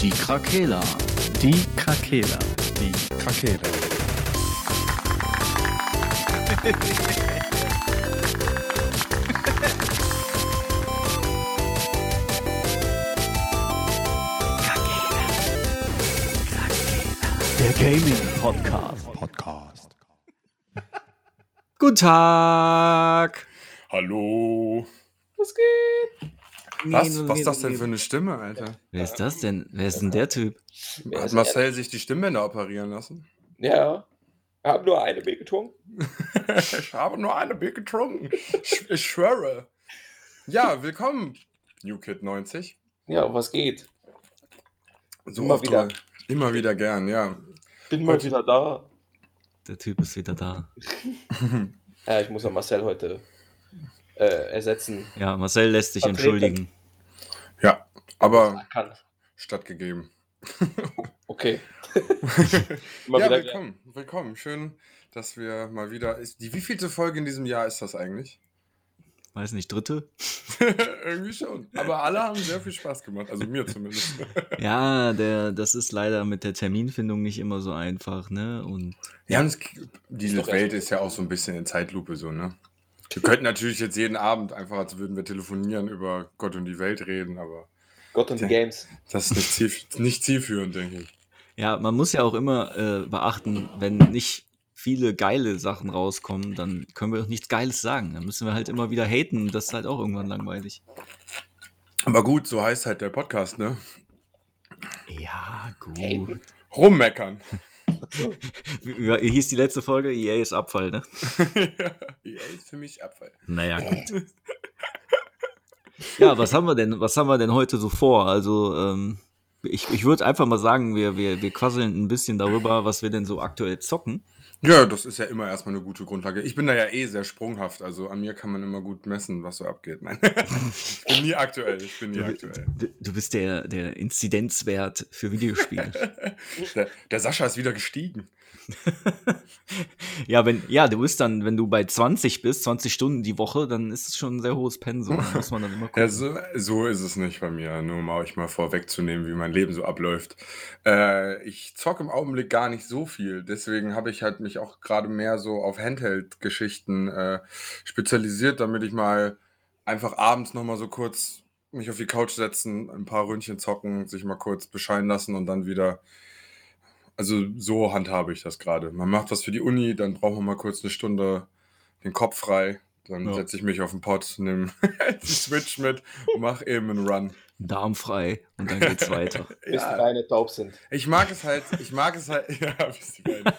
Die Krakela. Die Krakela. Die Krakela. Der Gaming Podcast. Podcast. Guten Tag. Hallo. Was geht? Was? Was ist das denn für eine Stimme, Alter? Wer ist das denn? Wer ist denn der Typ? Hat Marcel sich die Stimmbänder operieren lassen? Ja. Ich habe nur eine Bier getrunken. ich habe nur eine Bier getrunken. Ich, ich schwöre. Ja, willkommen, New Kid 90. Ja, was geht? So Immer wieder. mal- Immer wieder gern, ja. Bin mal wieder da. Der Typ ist wieder da. Ja, ich muss ja Marcel heute äh, ersetzen. Ja, Marcel lässt sich Vertreten. entschuldigen. Ja, aber Kann. stattgegeben. Okay. Ja, willkommen. Willkommen. Schön, dass wir mal wieder. Ist, die wievielte Folge in diesem Jahr ist das eigentlich? Weiß nicht, dritte? Irgendwie schon. Aber alle haben sehr viel Spaß gemacht. Also mir zumindest. Ja, der, das ist leider mit der Terminfindung nicht immer so einfach, ne? Und Ja, und es, diese Welt ist ja auch so ein bisschen in Zeitlupe so, ne? Wir könnten natürlich jetzt jeden Abend einfach, als würden wir telefonieren, über Gott und die Welt reden, aber Gott und die Games. das ist nicht, ziel, nicht zielführend, denke ich. ja, man muss ja auch immer äh, beachten, wenn nicht viele geile Sachen rauskommen, dann können wir auch nichts Geiles sagen. Dann müssen wir halt immer wieder haten. Das ist halt auch irgendwann langweilig. Aber gut, so heißt halt der Podcast, ne? Ja, gut. Haten. Rummeckern. Wie, hieß die letzte Folge? EA ist Abfall, ne? ja, ist für mich Abfall. Naja, gut. Ja, was haben wir denn, was haben wir denn heute so vor? Also, ähm, ich, ich würde einfach mal sagen, wir, wir, wir quasseln ein bisschen darüber, was wir denn so aktuell zocken. Ja, das ist ja immer erstmal eine gute Grundlage. Ich bin da ja eh sehr sprunghaft, also an mir kann man immer gut messen, was so abgeht. Nein, ich bin nie aktuell, ich bin nie aktuell. Du, du bist der, der Inzidenzwert für Videospiele. Der, der Sascha ist wieder gestiegen. ja, wenn, ja, du bist dann, wenn du bei 20 bist, 20 Stunden die Woche, dann ist es schon ein sehr hohes Pensum. Da muss man dann immer gucken. Ja, so, so ist es nicht bei mir, nur um euch mal vorwegzunehmen, wie mein Leben so abläuft. Äh, ich zocke im Augenblick gar nicht so viel, deswegen habe ich halt mich auch gerade mehr so auf Handheld-Geschichten äh, spezialisiert, damit ich mal einfach abends nochmal so kurz mich auf die Couch setzen, ein paar Ründchen zocken, sich mal kurz bescheiden lassen und dann wieder. Also so handhabe ich das gerade. Man macht was für die Uni, dann braucht man mal kurz eine Stunde den Kopf frei. Dann Ja. setze ich mich auf den Pott, nehme die Switch mit und mache eben einen Run. Darm frei und dann geht's weiter. Bis die Beine taub sind. Ich mag es halt, ich mag es halt, ja, bis die beiden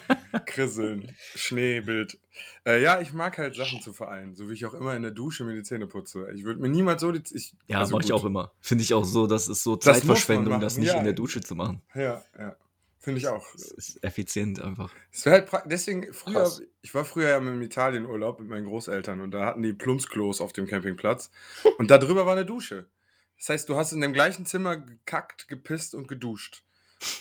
krisseln, Schneebild. Äh, ja, ich mag halt Sachen zu vereinen, so wie ich auch immer in der Dusche mir die Zähne putze. Ich würde mir niemals so die, ich, Ja, also mache ich auch immer. Finde ich auch so, das ist so Das Zeitverschwendung, das nicht ja. in der Dusche zu machen. Ja, ja, finde ich auch. Das ist effizient einfach. Es wäre halt deswegen früher, Krass. ich war früher ja im Italienurlaub mit meinen Großeltern und da hatten die Plumpsklos auf dem Campingplatz und da drüber war eine Dusche. Das heißt, du hast in dem gleichen Zimmer gekackt, gepisst und geduscht.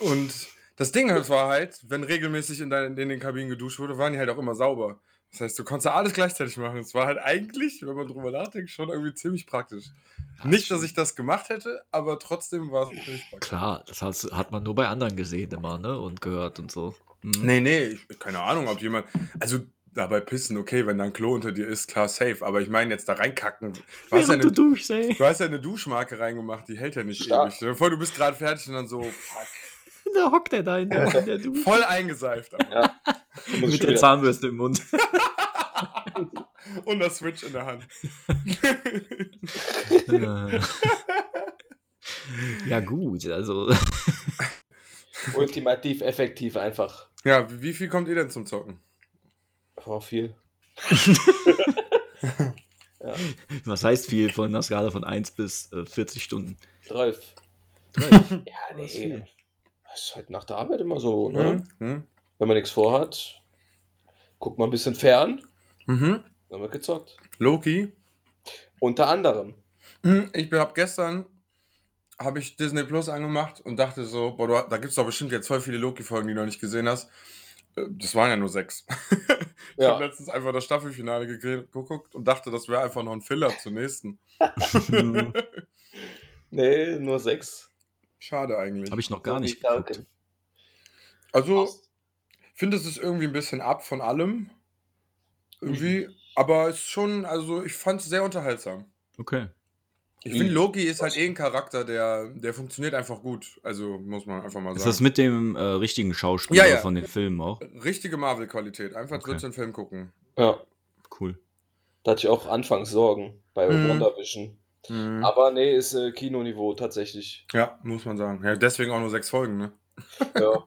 Und das Ding halt war halt, wenn regelmäßig in, dein, in den Kabinen geduscht wurde, waren die halt auch immer sauber. Das heißt, du konntest alles gleichzeitig machen. Es war halt eigentlich, wenn man drüber nachdenkt, schon irgendwie ziemlich praktisch. Nicht, dass ich das gemacht hätte, aber trotzdem war es ziemlich praktisch. Klar, das hat, hat man nur bei anderen gesehen immer, ne? Und gehört und so. Mhm. Nee, nee, ich, keine Ahnung, ob jemand. Also dabei pissen, okay, wenn da ein Klo unter dir ist, klar, safe. Aber ich meine jetzt da reinkacken. Du hast, ja Während du eine, duschst, ey. du hast ja eine Duschmarke reingemacht, die hält ja nicht Stark. ewig. Stell dir vor, du bist gerade fertig und dann so fuck, Da hockt er da in der, in der Dusche. voll eingeseift. musst Mit der Zahnbürste im Mund. und das Switch in der Hand. ja, gut, also. Ultimativ effektiv einfach. ja, wie viel kommt ihr denn zum Zocken? Oh, viel. Was heißt viel von einer Skala von 1 bis äh, 40 Stunden? 12. Drei. Ja, Das ist nee. Das ist halt nach der Arbeit immer so, ne? Hm? Hm? Wenn man nichts vorhat, guckt man ein bisschen fern, Mhm. dann wird gezockt. Loki. Unter anderem. Hm, Ich habe gestern habe ich Disney Plus angemacht und dachte so, boah, du, da gibt es doch bestimmt jetzt voll viele Loki-Folgen, die du noch nicht gesehen hast. Äh, Das waren ja nur sechs. ich Ja. habe letztens einfach das Staffelfinale ge- geguckt und dachte, das wäre einfach noch ein Filler zur nächsten. Mhm. Nee, nur sechs. Schade eigentlich. Habe ich noch gar So nicht geguckt. Also, finde, es ist irgendwie ein bisschen ab von allem. Irgendwie. Aber es ist schon, also ich fand es sehr unterhaltsam. Okay. Ich finde, Loki ist halt eh ein Charakter, der, der funktioniert einfach gut. Also muss man einfach mal Ist sagen. das mit dem äh, richtigen Schauspieler Ja, ja. von den Filmen auch? Richtige Marvel-Qualität. Einfach Okay. okay. den Film gucken. Ja, Cool. da hatte ich auch anfangs Sorgen bei Mhm. WandaVision. Mhm. Aber nee, ist äh, Kinoniveau tatsächlich. Ja, muss man sagen. Ja, deswegen auch nur sechs Folgen, ne? Ja.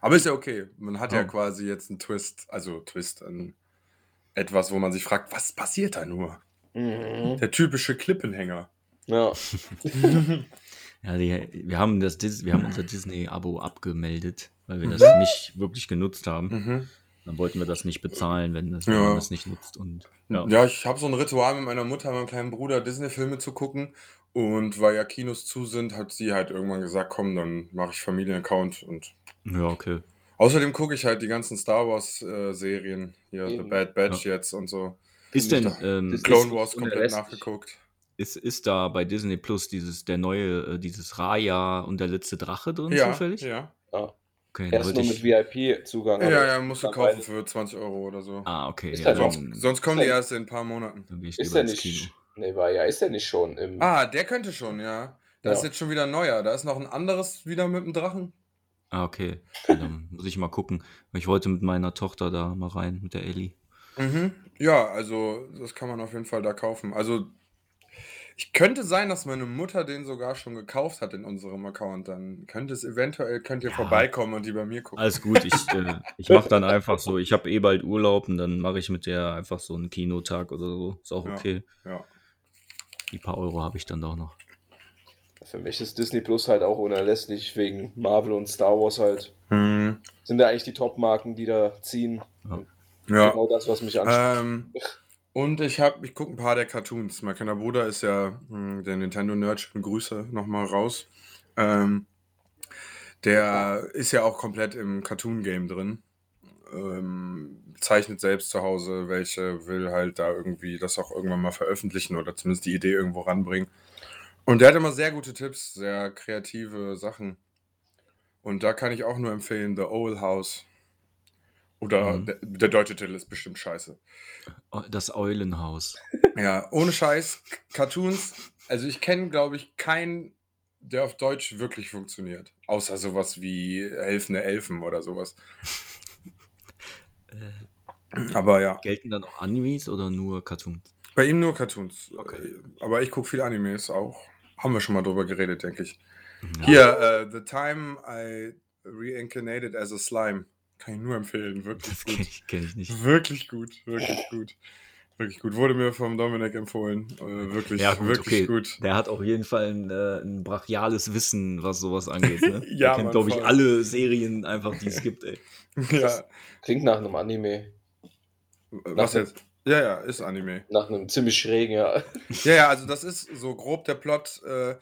Aber ist ja okay. Man hat ja Ja. quasi jetzt einen Twist, also Twist, ein, etwas, wo man sich fragt, was passiert da nur? Mhm. Der typische Klippenhänger. Ja. Ja, die, wir, haben das, Dis- wir haben unser Disney-Abo abgemeldet, weil wir das Mhm. nicht wirklich genutzt haben. Mhm. Dann wollten wir das nicht bezahlen, wenn, das, wenn Ja. man das nicht nutzt. Und ja. Ja, ich habe so ein Ritual mit meiner Mutter, meinem kleinen Bruder, Disney-Filme zu gucken. Und weil ja Kinos zu sind, hat sie halt irgendwann gesagt, komm, dann mache ich Familienaccount. Und ja, okay. außerdem gucke ich halt die ganzen Star Wars-Serien. Hier, The Eben. Bad Batch jetzt und so. Ist denn, ähm, Das Clone ist Wars komplett nachgeguckt. Ist, ist da bei Disney Plus dieses, der neue, äh, dieses Raya und der letzte Drache drin Ja, zufällig? ja. ja. Okay, Erst nur ich. mit VIP-Zugang. Ja, ja, musst du kaufen beide- für 20 Euro oder so. Ah, okay. Ist Ja, Sonst, sonst kommen die erst in ein paar Monaten. dann gehe ich Ist der nicht. Nee, war ja, ist der nicht schon im. Ah, der könnte schon, ja. Da ist Ja. jetzt schon wieder ein neuer. Da ist noch ein anderes wieder mit dem Drachen. Ah, okay. Ja, dann muss ich mal gucken. Ich wollte mit meiner Tochter da mal rein, mit der Ellie. Mhm. Ja, also das kann man auf jeden Fall da kaufen. Also ich könnte sein, dass meine Mutter den sogar schon gekauft hat in unserem Account. Dann könnte es eventuell, könnt ihr Ja. vorbeikommen und die bei mir gucken. Alles gut, ich, äh, ich mache dann einfach so, ich habe eh bald Urlaub und dann mache ich mit der einfach so einen Kinotag oder so. Ist auch Ja. okay. Ja. Die paar Euro habe ich dann doch noch. Für mich ist Disney Plus halt auch unerlässlich wegen Marvel und Star Wars halt. Hm. Sind da eigentlich die Top-Marken, die da ziehen. Ja. Genau das, was mich anspricht. Ähm, und ich habe, ich gucke ein paar der Cartoons. Mein kleiner Bruder ist ja hm, der Nintendo Nerd. Schöne Grüße nochmal raus. Ähm, der ist ja auch komplett im Cartoon-Game drin. Ähm, zeichnet selbst zu Hause welche, will halt da irgendwie das auch irgendwann mal veröffentlichen oder zumindest die Idee irgendwo ranbringen. Und der hat immer sehr gute Tipps, sehr kreative Sachen. Und da kann ich auch nur empfehlen, The Owl House. Oder Mhm. der, der deutsche Titel ist bestimmt scheiße. Oh, Das Eulenhaus. Ja, ohne Scheiß, Cartoons. Also ich kenne, glaube ich, keinen, der auf Deutsch wirklich funktioniert. Außer sowas wie Helfende Elfen oder sowas. Äh, Aber ja, gelten dann auch Animes oder nur Cartoons? bei ihm nur Cartoons. Okay. Aber ich gucke viel Animes auch. Haben wir schon mal drüber geredet, denke ich. Ja. Hier, äh, The Time I Reincarnated as a Slime. Kann ich nur empfehlen. Wirklich Das gut. kenne ich, kenn ich nicht. Wirklich gut, wirklich gut. Wirklich gut. Wurde mir vom Dominik empfohlen. Äh, wirklich, Ja, gut, wirklich okay. gut. Der hat auf jeden Fall ein, äh, ein brachiales Wissen, was sowas angeht. Ne? Ja, Der kennt, glaube ich, alle Serien einfach, die es gibt, ey. Ja, Klingt nach einem Anime. was jetzt? Ja, ja, ist Anime. Nach einem ziemlich schrägen, ja. Ja, ja, also das ist so grob der Plot. Äh, äh,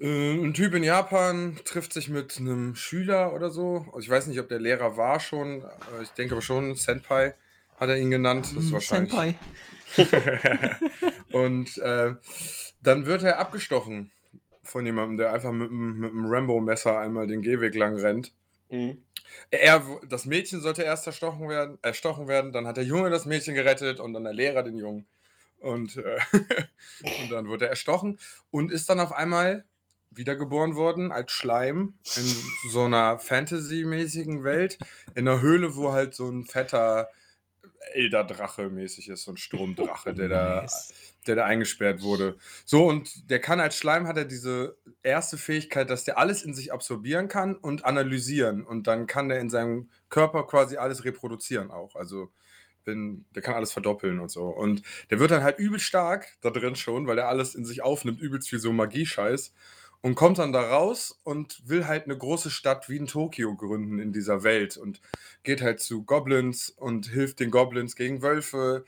ein Typ in Japan trifft sich mit einem Schüler oder so. Also ich weiß nicht, ob der Lehrer war schon. äh, Ich denke aber schon, Senpai hat er ihn genannt. Das ist wahrscheinlich. Senpai. Und äh, dann wird er abgestochen von jemandem, der einfach mit, einem- mit einem Rambo-Messer einmal den Gehweg lang rennt. Mhm. Er, das Mädchen sollte erst erstochen werden, erstochen werden, dann hat der Junge das Mädchen gerettet und dann der Lehrer den Jungen. Und, äh, und dann wurde er erstochen und ist dann auf einmal wiedergeboren worden als Schleim in so einer Fantasy-mäßigen Welt, in einer Höhle, wo halt so ein fetter Elderdrache mäßig ist, so ein Sturmdrache, der da der da eingesperrt wurde. So, und der kann als Schleim hat er diese erste Fähigkeit, dass der alles in sich absorbieren kann und analysieren. Und dann kann der in seinem Körper quasi alles reproduzieren auch. Also, wenn, der kann alles verdoppeln und so. Und der wird dann halt übel stark da drin schon, weil er alles in sich aufnimmt, übelst wie so Magie-Scheiß. Und kommt dann da raus und will halt eine große Stadt wie in Tokio gründen in dieser Welt. Und geht halt zu Goblins und hilft den Goblins gegen Wölfe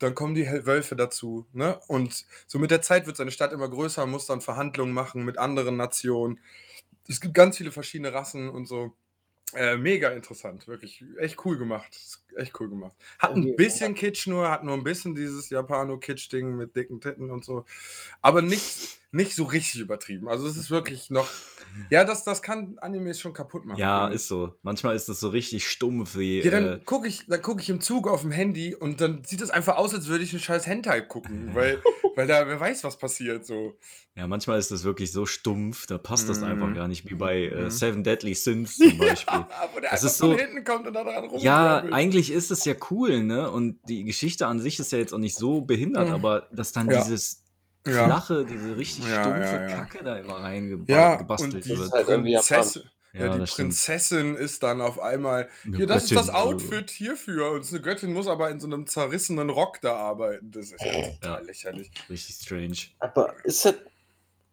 dann kommen die Wölfe dazu. Ne? Und so mit der Zeit wird seine Stadt immer größer, muss dann Verhandlungen machen mit anderen Nationen. Es gibt ganz viele verschiedene Rassen und so. Äh, mega interessant, wirklich echt cool gemacht. Echt cool gemacht. Hat ein bisschen Kitsch nur, hat nur ein bisschen dieses Japano-Kitsch-Ding mit dicken Titten und so. Aber nicht, nicht so richtig übertrieben. Also es ist wirklich noch Ja, das, das kann Animes schon kaputt machen. Ja, ist so. Manchmal ist das so richtig stumpf wie. Ja, dann Äh, gucke ich, dann guck ich im Zug auf dem Handy und dann sieht es einfach aus, als würde ich einen scheiß Hentai gucken, weil, weil da wer weiß, was passiert. So. ja, manchmal ist das wirklich so stumpf, da passt das einfach Mhm. gar nicht, wie bei äh, Mhm. Seven Deadly Sins zum Beispiel. wo der Das ist so- hinten kommt und da dran rum. Ja, eigentlich ist es ja cool, ne? Und die Geschichte an sich ist ja jetzt auch nicht so behindert, Mhm. aber dass dann Ja. dieses Ja. flache, diese richtig Ja, stumpfe ja, ja. Kacke da immer reingebastelt Ja, und gebastelt die Das wird. ist halt Prinzessin, ja, Ja, die das stimmt. Prinzessin ist dann auf einmal, Eine hier, das ist Göttin, das also. Outfit hierfür und eine Göttin muss aber in so einem zerrissenen Rock da arbeiten. Das ist ja total lächerlich. Richtig strange. Aber ist das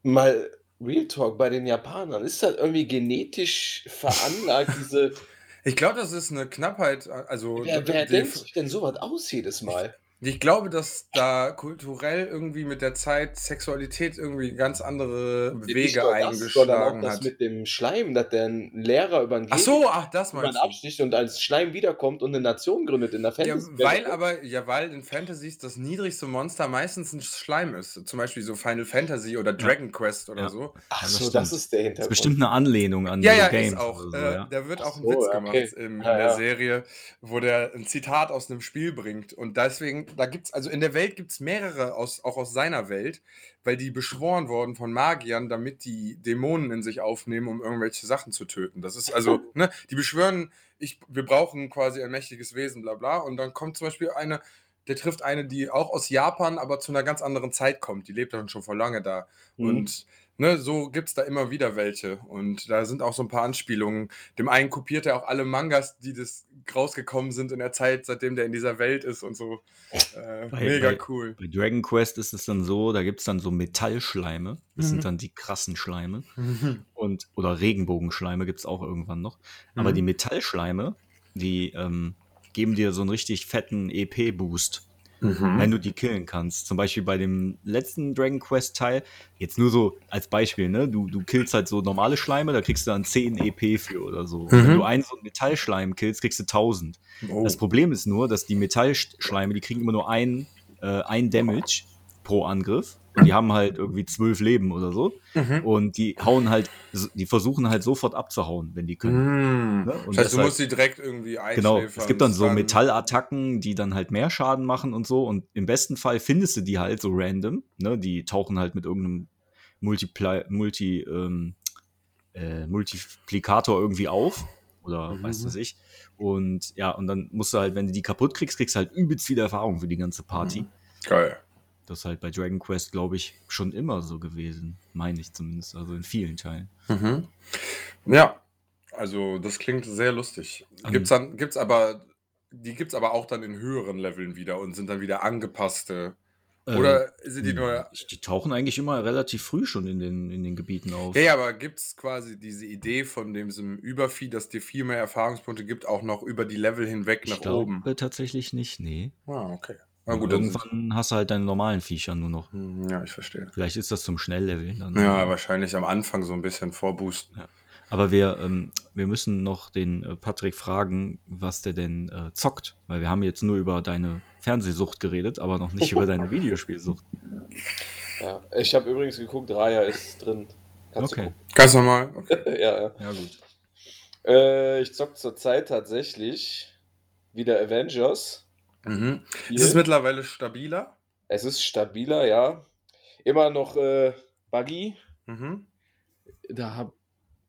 mal Real Talk bei den Japanern? Ist das irgendwie genetisch veranlagt, diese. Ich glaube, das ist eine Knappheit, also Wer, wer denkt sich denn sowas aus jedes Mal? Ich glaube, dass da kulturell irgendwie mit der Zeit Sexualität irgendwie ganz andere Nicht Wege nur das, sondern auch eingeschlagen das hat. mit dem Schleim, dass der ein Lehrer über einen Ach so, ach, das jemand meinst du. absticht und als Schleim wiederkommt und eine Nation gründet in der Ja, Fantasy. weil aber, ja, weil in Fantasies das niedrigste Monster meistens ein Schleim ist. Zum Beispiel so Final Fantasy oder Dragon Quest oder Ja. so. Ach so, das ist der Das ist Hintergrund. bestimmt eine Anlehnung an Ja, diese ja, Games ist auch. oder so, äh, ja. Da wird Ach auch ein so, Witz ja, gemacht okay. im, in Ja, der ja. Serie, wo der ein Zitat aus einem Spiel bringt. Und deswegen, da gibt's, also in der Welt gibt es mehrere, aus, auch aus seiner Welt, weil die beschworen wurden von Magiern, damit die Dämonen in sich aufnehmen, um irgendwelche Sachen zu töten. Das ist also, ne, die beschwören, ich, wir brauchen quasi ein mächtiges Wesen, bla bla. Und dann kommt zum Beispiel eine, der trifft eine, die auch aus Japan, aber zu einer ganz anderen Zeit kommt. Die lebt dann schon vor lange da. Mhm. Und ne, so gibt es da immer wieder welche. Und da sind auch so ein paar Anspielungen. Dem einen kopiert er auch alle Mangas, die das rausgekommen sind in der Zeit, seitdem der in dieser Welt ist und so. Äh, Bei- mega bei- cool. Bei Dragon Quest ist es dann so, da gibt es dann so Metallschleime. Das Mhm. sind dann die krassen Schleime. Und, oder Regenbogenschleime gibt es auch irgendwann noch. Aber Mhm. die Metallschleime, die ähm, geben dir so einen richtig fetten EP-Boost, Mhm. wenn du die killen kannst. Zum Beispiel bei dem letzten Dragon Quest-Teil, jetzt nur so als Beispiel, ne? Du, du killst halt so normale Schleime, da kriegst du dann 10 EP für oder so. Und wenn Mhm. du einen so einen Metallschleim killst, kriegst du 1000. Oh. Das Problem ist nur, dass die Metallschleime, die kriegen immer nur ein, äh, ein Damage pro Angriff. Und die haben halt irgendwie zwölf Leben oder so. Mhm. Und die hauen halt, die versuchen halt sofort abzuhauen, wenn die können. Mhm. Ne? Und Das heißt, du musst die direkt irgendwie Genau, einschläfern. es gibt dann so stunnen. Metallattacken, die dann halt mehr Schaden machen und so. Und im besten Fall findest du die halt so random. Ne? Die tauchen halt mit irgendeinem Multipli Multi, ähm, äh, Multiplikator irgendwie auf. Oder Mhm. weiß was ich. Und ja, und dann musst du halt, wenn du die kaputt kriegst, kriegst du halt übelst viel Erfahrung für die ganze Party. Mhm. Geil. Das ist halt bei Dragon Quest, glaube ich, schon immer so gewesen. Meine ich zumindest. Also in vielen Teilen. Mhm. Ja, also das klingt sehr lustig. Ähm. Gibt's dann, gibt's aber, die gibt's aber auch dann in höheren Leveln wieder und sind dann wieder angepasste. Oder sind die nur. Äh, Die tauchen eigentlich immer relativ früh schon in den, in den Gebieten auf. Ja, aber gibt's quasi diese Idee von diesem Übervieh, dass dir viel mehr Erfahrungspunkte gibt, auch noch über die Level hinweg ich nach glaube oben? tatsächlich nicht, nee. Ah, okay. Na gut, dann sind, Irgendwann hast du halt deine normalen Viecher nur noch. Hm, ja, ich verstehe. Vielleicht ist das zum Schnellleveln dann. Ja, wahrscheinlich am Anfang so ein bisschen vorboosten. Aber wir, ähm, wir müssen noch den äh, Patrick fragen, was der denn äh, zockt. Weil wir haben jetzt nur über deine Fernsehsucht geredet, aber noch nicht über deine Videospielsucht. Ja. Ich habe übrigens geguckt, Raya ist drin. Kannst Okay. Ganz normal. Okay. du gucken. ja, ja. Ja, gut. Äh, ich zock zurzeit tatsächlich wieder Avengers. Mhm. Ist es mittlerweile stabiler? Es ist stabiler, ja. Immer noch äh, buggy. Mhm. Da, hab,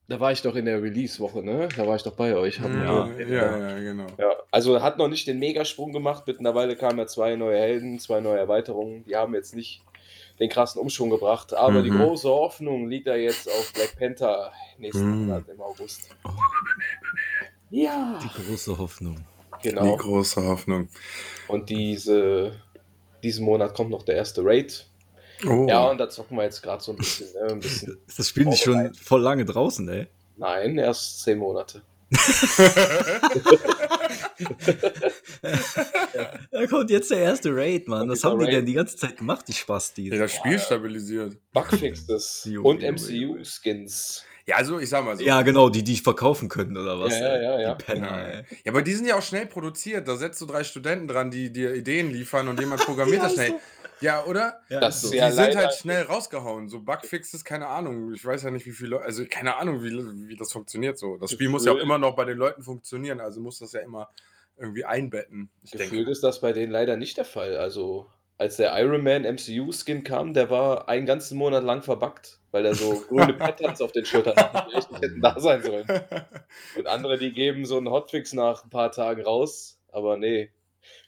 da war ich doch in der Release-Woche, ne? Da war ich doch bei euch. Ja, mir- ja, ja, genau. Ja, also hat noch nicht den Megasprung gemacht. Mittlerweile kamen ja zwei neue Helden, zwei neue Erweiterungen. Die haben jetzt nicht den krassen Umschwung gebracht. Aber die Mhm. große Hoffnung liegt da jetzt auf Black Panther nächsten Mhm. Monat im August. Oh. Ja, Die große Hoffnung. Die genau. große Hoffnung. Und diese, diesen Monat kommt noch der erste Raid. Oh. Ja, und da zocken wir jetzt gerade so ein bisschen, äh, ein bisschen. Ist das Spiel nicht schon voll lange draußen, ey? Nein, erst zehn Monate. Da kommt jetzt der erste Raid, Mann. Und Was haben die Raid- denn die ganze Zeit gemacht, die Spastis? ja, das Spiel stabilisiert. Bugfixes und. MCU-Skins. Ja, also ich sag mal so. Ja, genau, die, die ich verkaufen können, oder was? Ja, ja, ja, ja. Die Penner, Ja. ja, aber die sind ja auch schnell produziert. Da setzt du drei Studenten dran, die dir Ideen liefern und jemand programmiert das schnell. Ja, oder? Ja, Das so. ja die sind halt schnell rausgehauen. So Bugfixes, keine Ahnung. Ich weiß ja nicht, wie viele Leute, also keine Ahnung, wie, wie das funktioniert so. Das Spiel muss ja auch immer noch bei den Leuten funktionieren, also muss das ja immer irgendwie einbetten. Ich Gefühlt denke. ist das bei denen leider nicht der Fall. Also, als der Iron Man MCU-Skin kam, der war einen ganzen Monat lang verbuggt, weil er so grüne Patterns auf den Schultern hatte, die echt nicht hätten da sein sollen. Und andere, die geben so einen Hotfix nach ein paar Tagen raus, aber nee.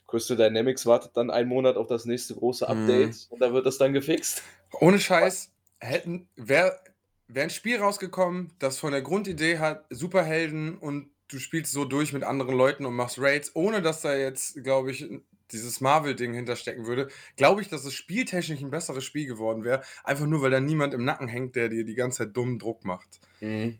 Crystal Dynamics wartet dann einen Monat auf das nächste große Update und da wird das dann gefixt. Ohne Scheiß, hätten, wäre wär ein Spiel rausgekommen, das von der Grundidee hat, Superhelden und du spielst so durch mit anderen Leuten und machst Raids, ohne dass da jetzt, glaube ich, dieses Marvel-Ding hinterstecken würde, glaube ich, dass es spieltechnisch ein besseres Spiel geworden wäre. Einfach nur, weil da niemand im Nacken hängt, der dir die ganze Zeit dummen Druck macht. Mhm.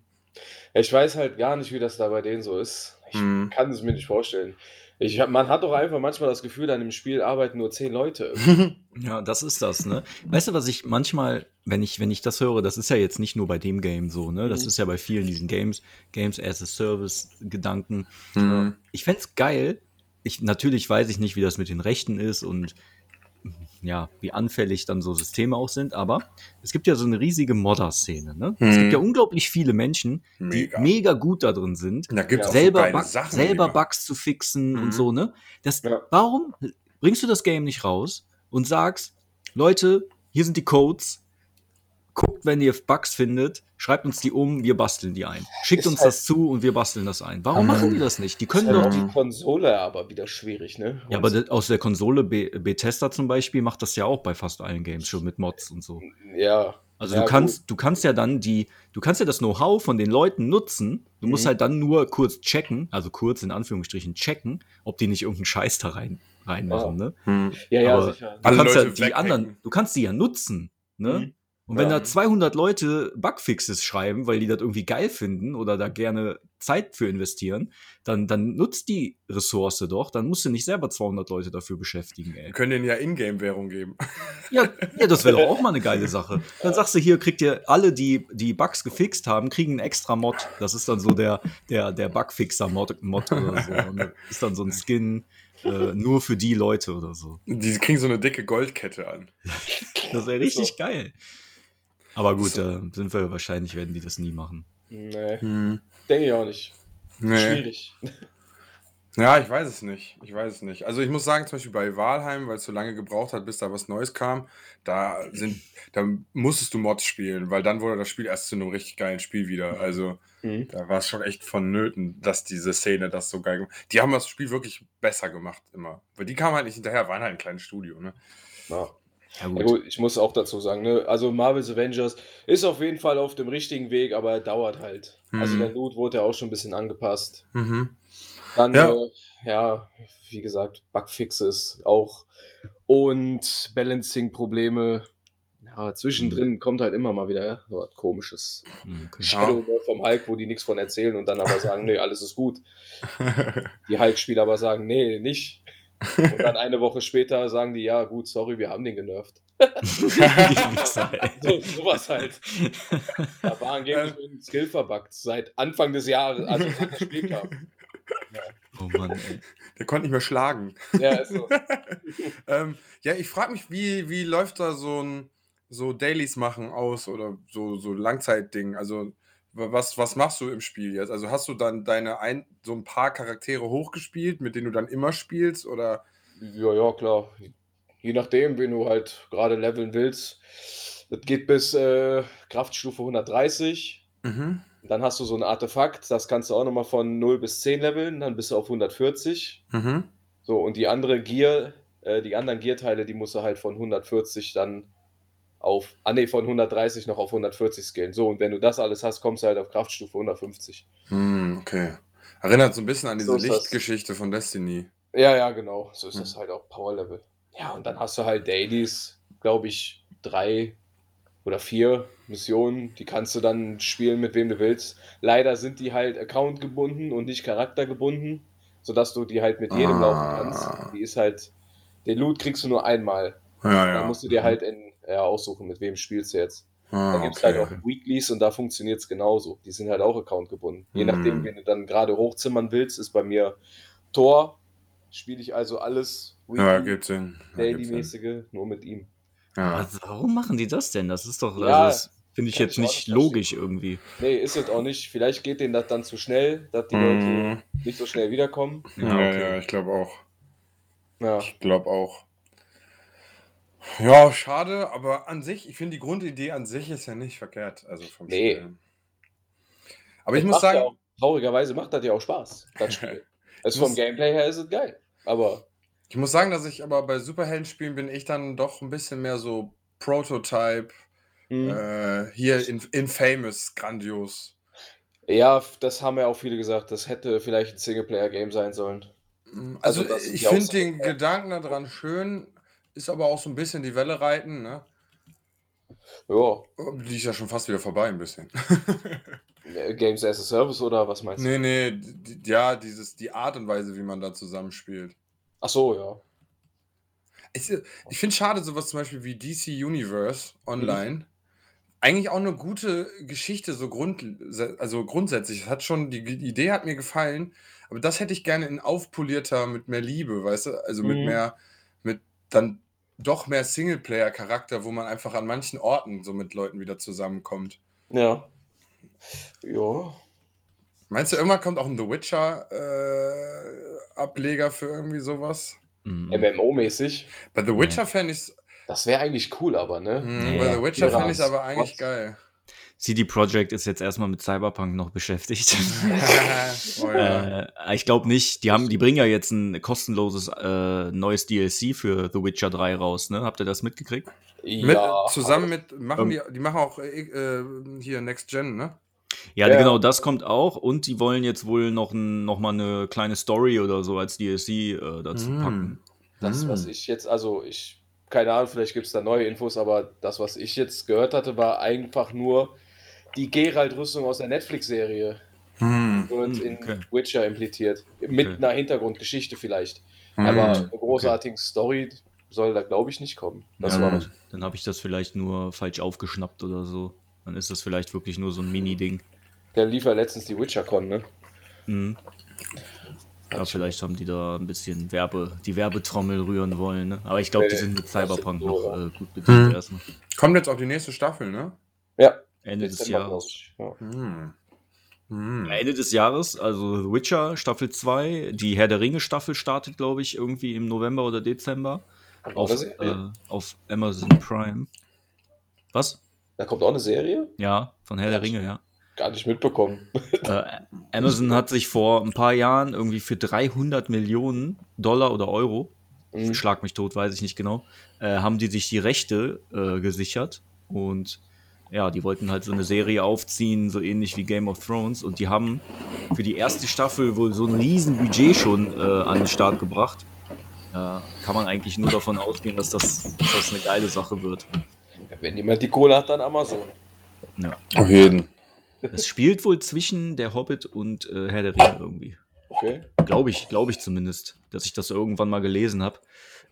Ich weiß halt gar nicht, wie das da bei denen so ist. Ich Mhm. kann es mir nicht vorstellen. Ich hab, man hat doch einfach manchmal das Gefühl, an dem Spiel arbeiten nur zehn Leute. Ja, das ist das, ne? Weißt du, was ich manchmal, wenn ich, wenn ich das höre, das ist ja jetzt nicht nur bei dem Game so, ne? Das Mhm. ist ja bei vielen diesen Games, Games as a Service-Gedanken. Mhm. Ich fänd's geil. Ich, natürlich weiß ich nicht, wie das mit den Rechten ist und ja, wie anfällig dann so Systeme auch sind, aber es gibt ja so eine riesige Modder-Szene, ne? Es Mhm. gibt ja unglaublich viele Menschen, die Mega. mega gut da drin sind, Da es selber, so Bug, Sachen. selber. Bugs zu fixen Mhm. und so, ne? Das, Ja. Warum bringst du das Game nicht raus und sagst, Leute, hier sind die Codes, guckt, wenn ihr Bugs findet, schreibt uns die um, wir basteln die ein. Schickt Ist uns halt- das zu und wir basteln das ein. Warum Mhm. machen die das nicht? Die können halt doch auch die. die Konsole aber wieder schwierig, ne? Ja, aber aus der Konsole Be Bethesda zum Beispiel macht das ja auch bei fast allen Games schon mit Mods und so. ja. Also Ja, du kannst, du kannst ja dann die, du kannst ja das Know-how von den Leuten nutzen. Du musst Mhm. halt dann nur kurz checken, also kurz in Anführungsstrichen checken, ob die nicht irgendeinen Scheiß da rein reinmachen. Ne? Mhm. Ja, ja, Aber sicher. Du Alle kannst ja Leute die weghacken. anderen, du kannst die ja nutzen. Ne? Mhm. Und wenn Ja. da 200 Leute Bugfixes schreiben, weil die das irgendwie geil finden oder da gerne Zeit für investieren, dann, dann nutzt die Ressource doch. Dann musst du nicht selber 200 Leute dafür beschäftigen, ey. Wir können denen ja Ingame-Währung geben. Ja, ja das wäre doch auch mal eine geile Sache. Dann sagst du hier, kriegt ihr alle, die die Bugs gefixt haben, kriegen einen extra Mod. Das ist dann so der, der, der Bugfixer-Mod Mod oder so. Und das ist dann so ein Skin äh, nur für die Leute oder so. Die kriegen so eine dicke Goldkette an. Das wäre richtig So. geil. Aber gut, So. äh, sind wir wahrscheinlich, werden die das nie machen. Nee, Mhm. denke ich auch nicht. Nee. Schwierig. Ja, ich weiß es nicht. Ich weiß es nicht. Also ich muss sagen, zum Beispiel bei Valheim, weil es so lange gebraucht hat, bis da was Neues kam, da sind, da musstest du Mods spielen, weil dann wurde das Spiel erst zu einem richtig geilen Spiel wieder. Also Mhm. da war es schon echt vonnöten, dass diese Szene das so geil gemacht Die haben das Spiel wirklich besser gemacht immer. Weil die kamen halt nicht hinterher, waren halt ein kleines Studio, ne? Ja. Ja, Ja, gut, ich muss auch dazu sagen, ne? also Marvel's Avengers ist auf jeden Fall auf dem richtigen Weg, aber er dauert halt. Also Mhm. der Loot wurde ja auch schon ein bisschen angepasst. Mhm. Dann, Ja. äh, ja wie gesagt, Bugfixes auch und Balancing-Probleme. Ja, zwischendrin kommt halt immer mal wieder so was komisches. Okay. Shadow vom Hulk, wo die nichts von erzählen und dann aber sagen, nee, alles ist gut. Die Hulk-Spieler aber sagen, nee, nicht. Und dann eine Woche später sagen die, ja, gut, sorry, wir haben den genervt. So, sowas halt. Da waren Gegner mit Skill verbuggt seit Anfang des Jahres, also seit das Spiel kam. Oh Mann, ey. Der konnte nicht mehr schlagen. Ja, ist so. ähm, ja, ich frage mich, wie, wie läuft da so ein so Dailies machen aus oder so, so Langzeitding? Also, was, was machst du im Spiel jetzt? Also, hast du dann deine ein, so ein paar Charaktere hochgespielt, mit denen du dann immer spielst? Oder Ja, ja, klar. Je nachdem, wen du halt gerade leveln willst. Das geht bis äh, Kraftstufe 130. Mhm. Dann hast du so ein Artefakt, das kannst du auch nochmal von 0 bis 10 leveln, dann bist du auf 140. Mhm. So, und die andere Gear, äh, die anderen Gear-Teile, die musst du halt von 140 dann auf, ah nee, von 130 noch auf 140 scalen. So, und wenn du das alles hast, kommst du halt auf Kraftstufe 150. Hm, okay. Erinnert so ein bisschen an diese So das. Lichtgeschichte von Destiny. Ja, ja, genau. So ist Hm. das halt auch Power-Level. Ja, und dann hast du halt Dailies, glaube ich, drei oder vier Missionen, die kannst du dann spielen, mit wem du willst. Leider sind die halt Account gebunden und nicht Charakter gebunden, sodass du die halt mit jedem Ah. laufen kannst. Die ist halt, den Loot kriegst du nur einmal. Ja, ja. Dann musst du dir halt in, ja, aussuchen, mit wem spielst du jetzt. Ah, Da gibt es halt okay. auch Weeklies und da funktioniert es genauso. Die sind halt auch accountgebunden. Je nachdem, Mhm. wen du dann gerade hochzimmern willst, ist bei mir Tor. Spiele ich also alles Ja. Ja. Daily-mäßige, nur mit ihm. Ja. Also, warum machen die das denn? Das ist doch, Ja, also finde ich jetzt ich nicht logisch irgendwie. Nee, ist es auch nicht. Vielleicht geht denen das dann zu schnell, dass die. Leute nicht so schnell wiederkommen. Ja, Ja, okay. ja, ich glaube auch. Ja. Ich glaube auch. Ja, schade, aber an sich, ich finde die Grundidee an sich ist ja nicht verkehrt. Also vom Nee. Spiel. Aber ich Das muss macht ja sagen, auch, traurigerweise macht das ja auch Spaß, das Spiel. Muss- vom Gameplay her ist es geil. Aber ich muss sagen, dass ich aber bei Superheldenspielen bin ich dann doch ein bisschen mehr so Prototype, hm, äh, hier in, Infamous, grandios. ja, das haben ja auch viele gesagt, das hätte vielleicht ein Singleplayer-Game sein sollen. Also, Also das ist ich ja auch finde so, den. Gedanken daran schön, ist aber auch so ein bisschen die Welle reiten, ne? Ja, Die ist ja schon fast wieder vorbei ein bisschen. äh, Games as a Service oder was meinst du? nee, nee, die, ja, dieses, die Art und Weise, wie man da zusammenspielt. Ach so, ja. Ich, ich finde schade, sowas zum Beispiel wie DC Universe Mhm. online. Eigentlich auch eine gute Geschichte, so grund, also grundsätzlich. Es hat schon, die Idee hat mir gefallen, aber das hätte ich gerne in aufpolierter, mit mehr Liebe, weißt du? Also mit Mhm. mehr, dann doch mehr Singleplayer-Charakter, wo man einfach an manchen Orten so mit Leuten wieder zusammenkommt. Ja. Ja. Meinst du, irgendwann kommt auch ein The Witcher-Ableger für irgendwie sowas? Mhm. MMO-mäßig. Bei The Witcher fände ich es Das wäre eigentlich cool, aber, ne? Mhm, Ja, bei The Witcher finde ich es aber eigentlich was? geil. CD Projekt ist jetzt erstmal mit Cyberpunk noch beschäftigt. oh, ja. äh, ich glaube nicht. Die haben, die bringen ja jetzt ein kostenloses äh, neues DLC für The Witcher 3 raus, ne? Habt ihr das mitgekriegt? mit, Ja, zusammen mit, machen Ähm, die, die machen auch äh, äh, hier Next Gen, ne? Ja, Ja. genau, das kommt auch. Und die wollen jetzt wohl noch, ein, noch mal eine kleine Story oder so als DLC äh, dazu Mm. packen. Das, Hm. was ich jetzt, also ich, keine Ahnung, vielleicht gibt es da neue Infos, aber das, was ich jetzt gehört hatte, war einfach nur die Geralt-Rüstung aus der Netflix-Serie Hm. wird in okay. Witcher impliziert. Mit Okay. einer Hintergrundgeschichte vielleicht. Hm. Aber eine großartige Story soll da, glaube ich, nicht kommen. Das Ja, war dann dann habe ich das vielleicht nur falsch aufgeschnappt oder so. Dann ist das vielleicht wirklich nur so ein Mini-Ding. Der lief ja letztens die Witcher-Con, ne? Mhm. Ja, vielleicht haben die da ein bisschen Werbe, die Werbetrommel rühren wollen. Ne? Aber ich glaube, die Nee, sind mit das Cyberpunk noch äh, gut bedient Mhm. erstmal. Kommt jetzt auch die nächste Staffel, ne? Ja, Ende des Dezember, Jahres. Ja. Hm. Hm. Ja, Ende des Jahres, also The Witcher Staffel 2, die Herr der Ringe Staffel startet, glaube ich, irgendwie im November oder Dezember auf, äh, auf Amazon Prime. Was? Da kommt auch eine Serie? Ja, von Herr der Ringe, ja. Gar nicht mitbekommen. Äh, Amazon hat sich vor ein paar Jahren irgendwie für 300 Millionen Dollar oder Euro, Mhm. schlag mich tot, weiß ich nicht genau, äh, haben die sich die Rechte äh, gesichert und ja, die wollten halt so eine Serie aufziehen, so ähnlich wie Game of Thrones und die haben für die erste Staffel wohl so ein riesen Budget schon äh, an den Start gebracht. Ja, kann man eigentlich nur davon ausgehen, dass das, dass das eine geile Sache wird. Wenn jemand die Kohle hat, dann Amazon. Ja. Auf jeden. Es spielt wohl zwischen der Hobbit und äh, Herr der Ringe irgendwie. Okay. Glaube ich, glaube ich zumindest, dass ich das irgendwann mal gelesen habe.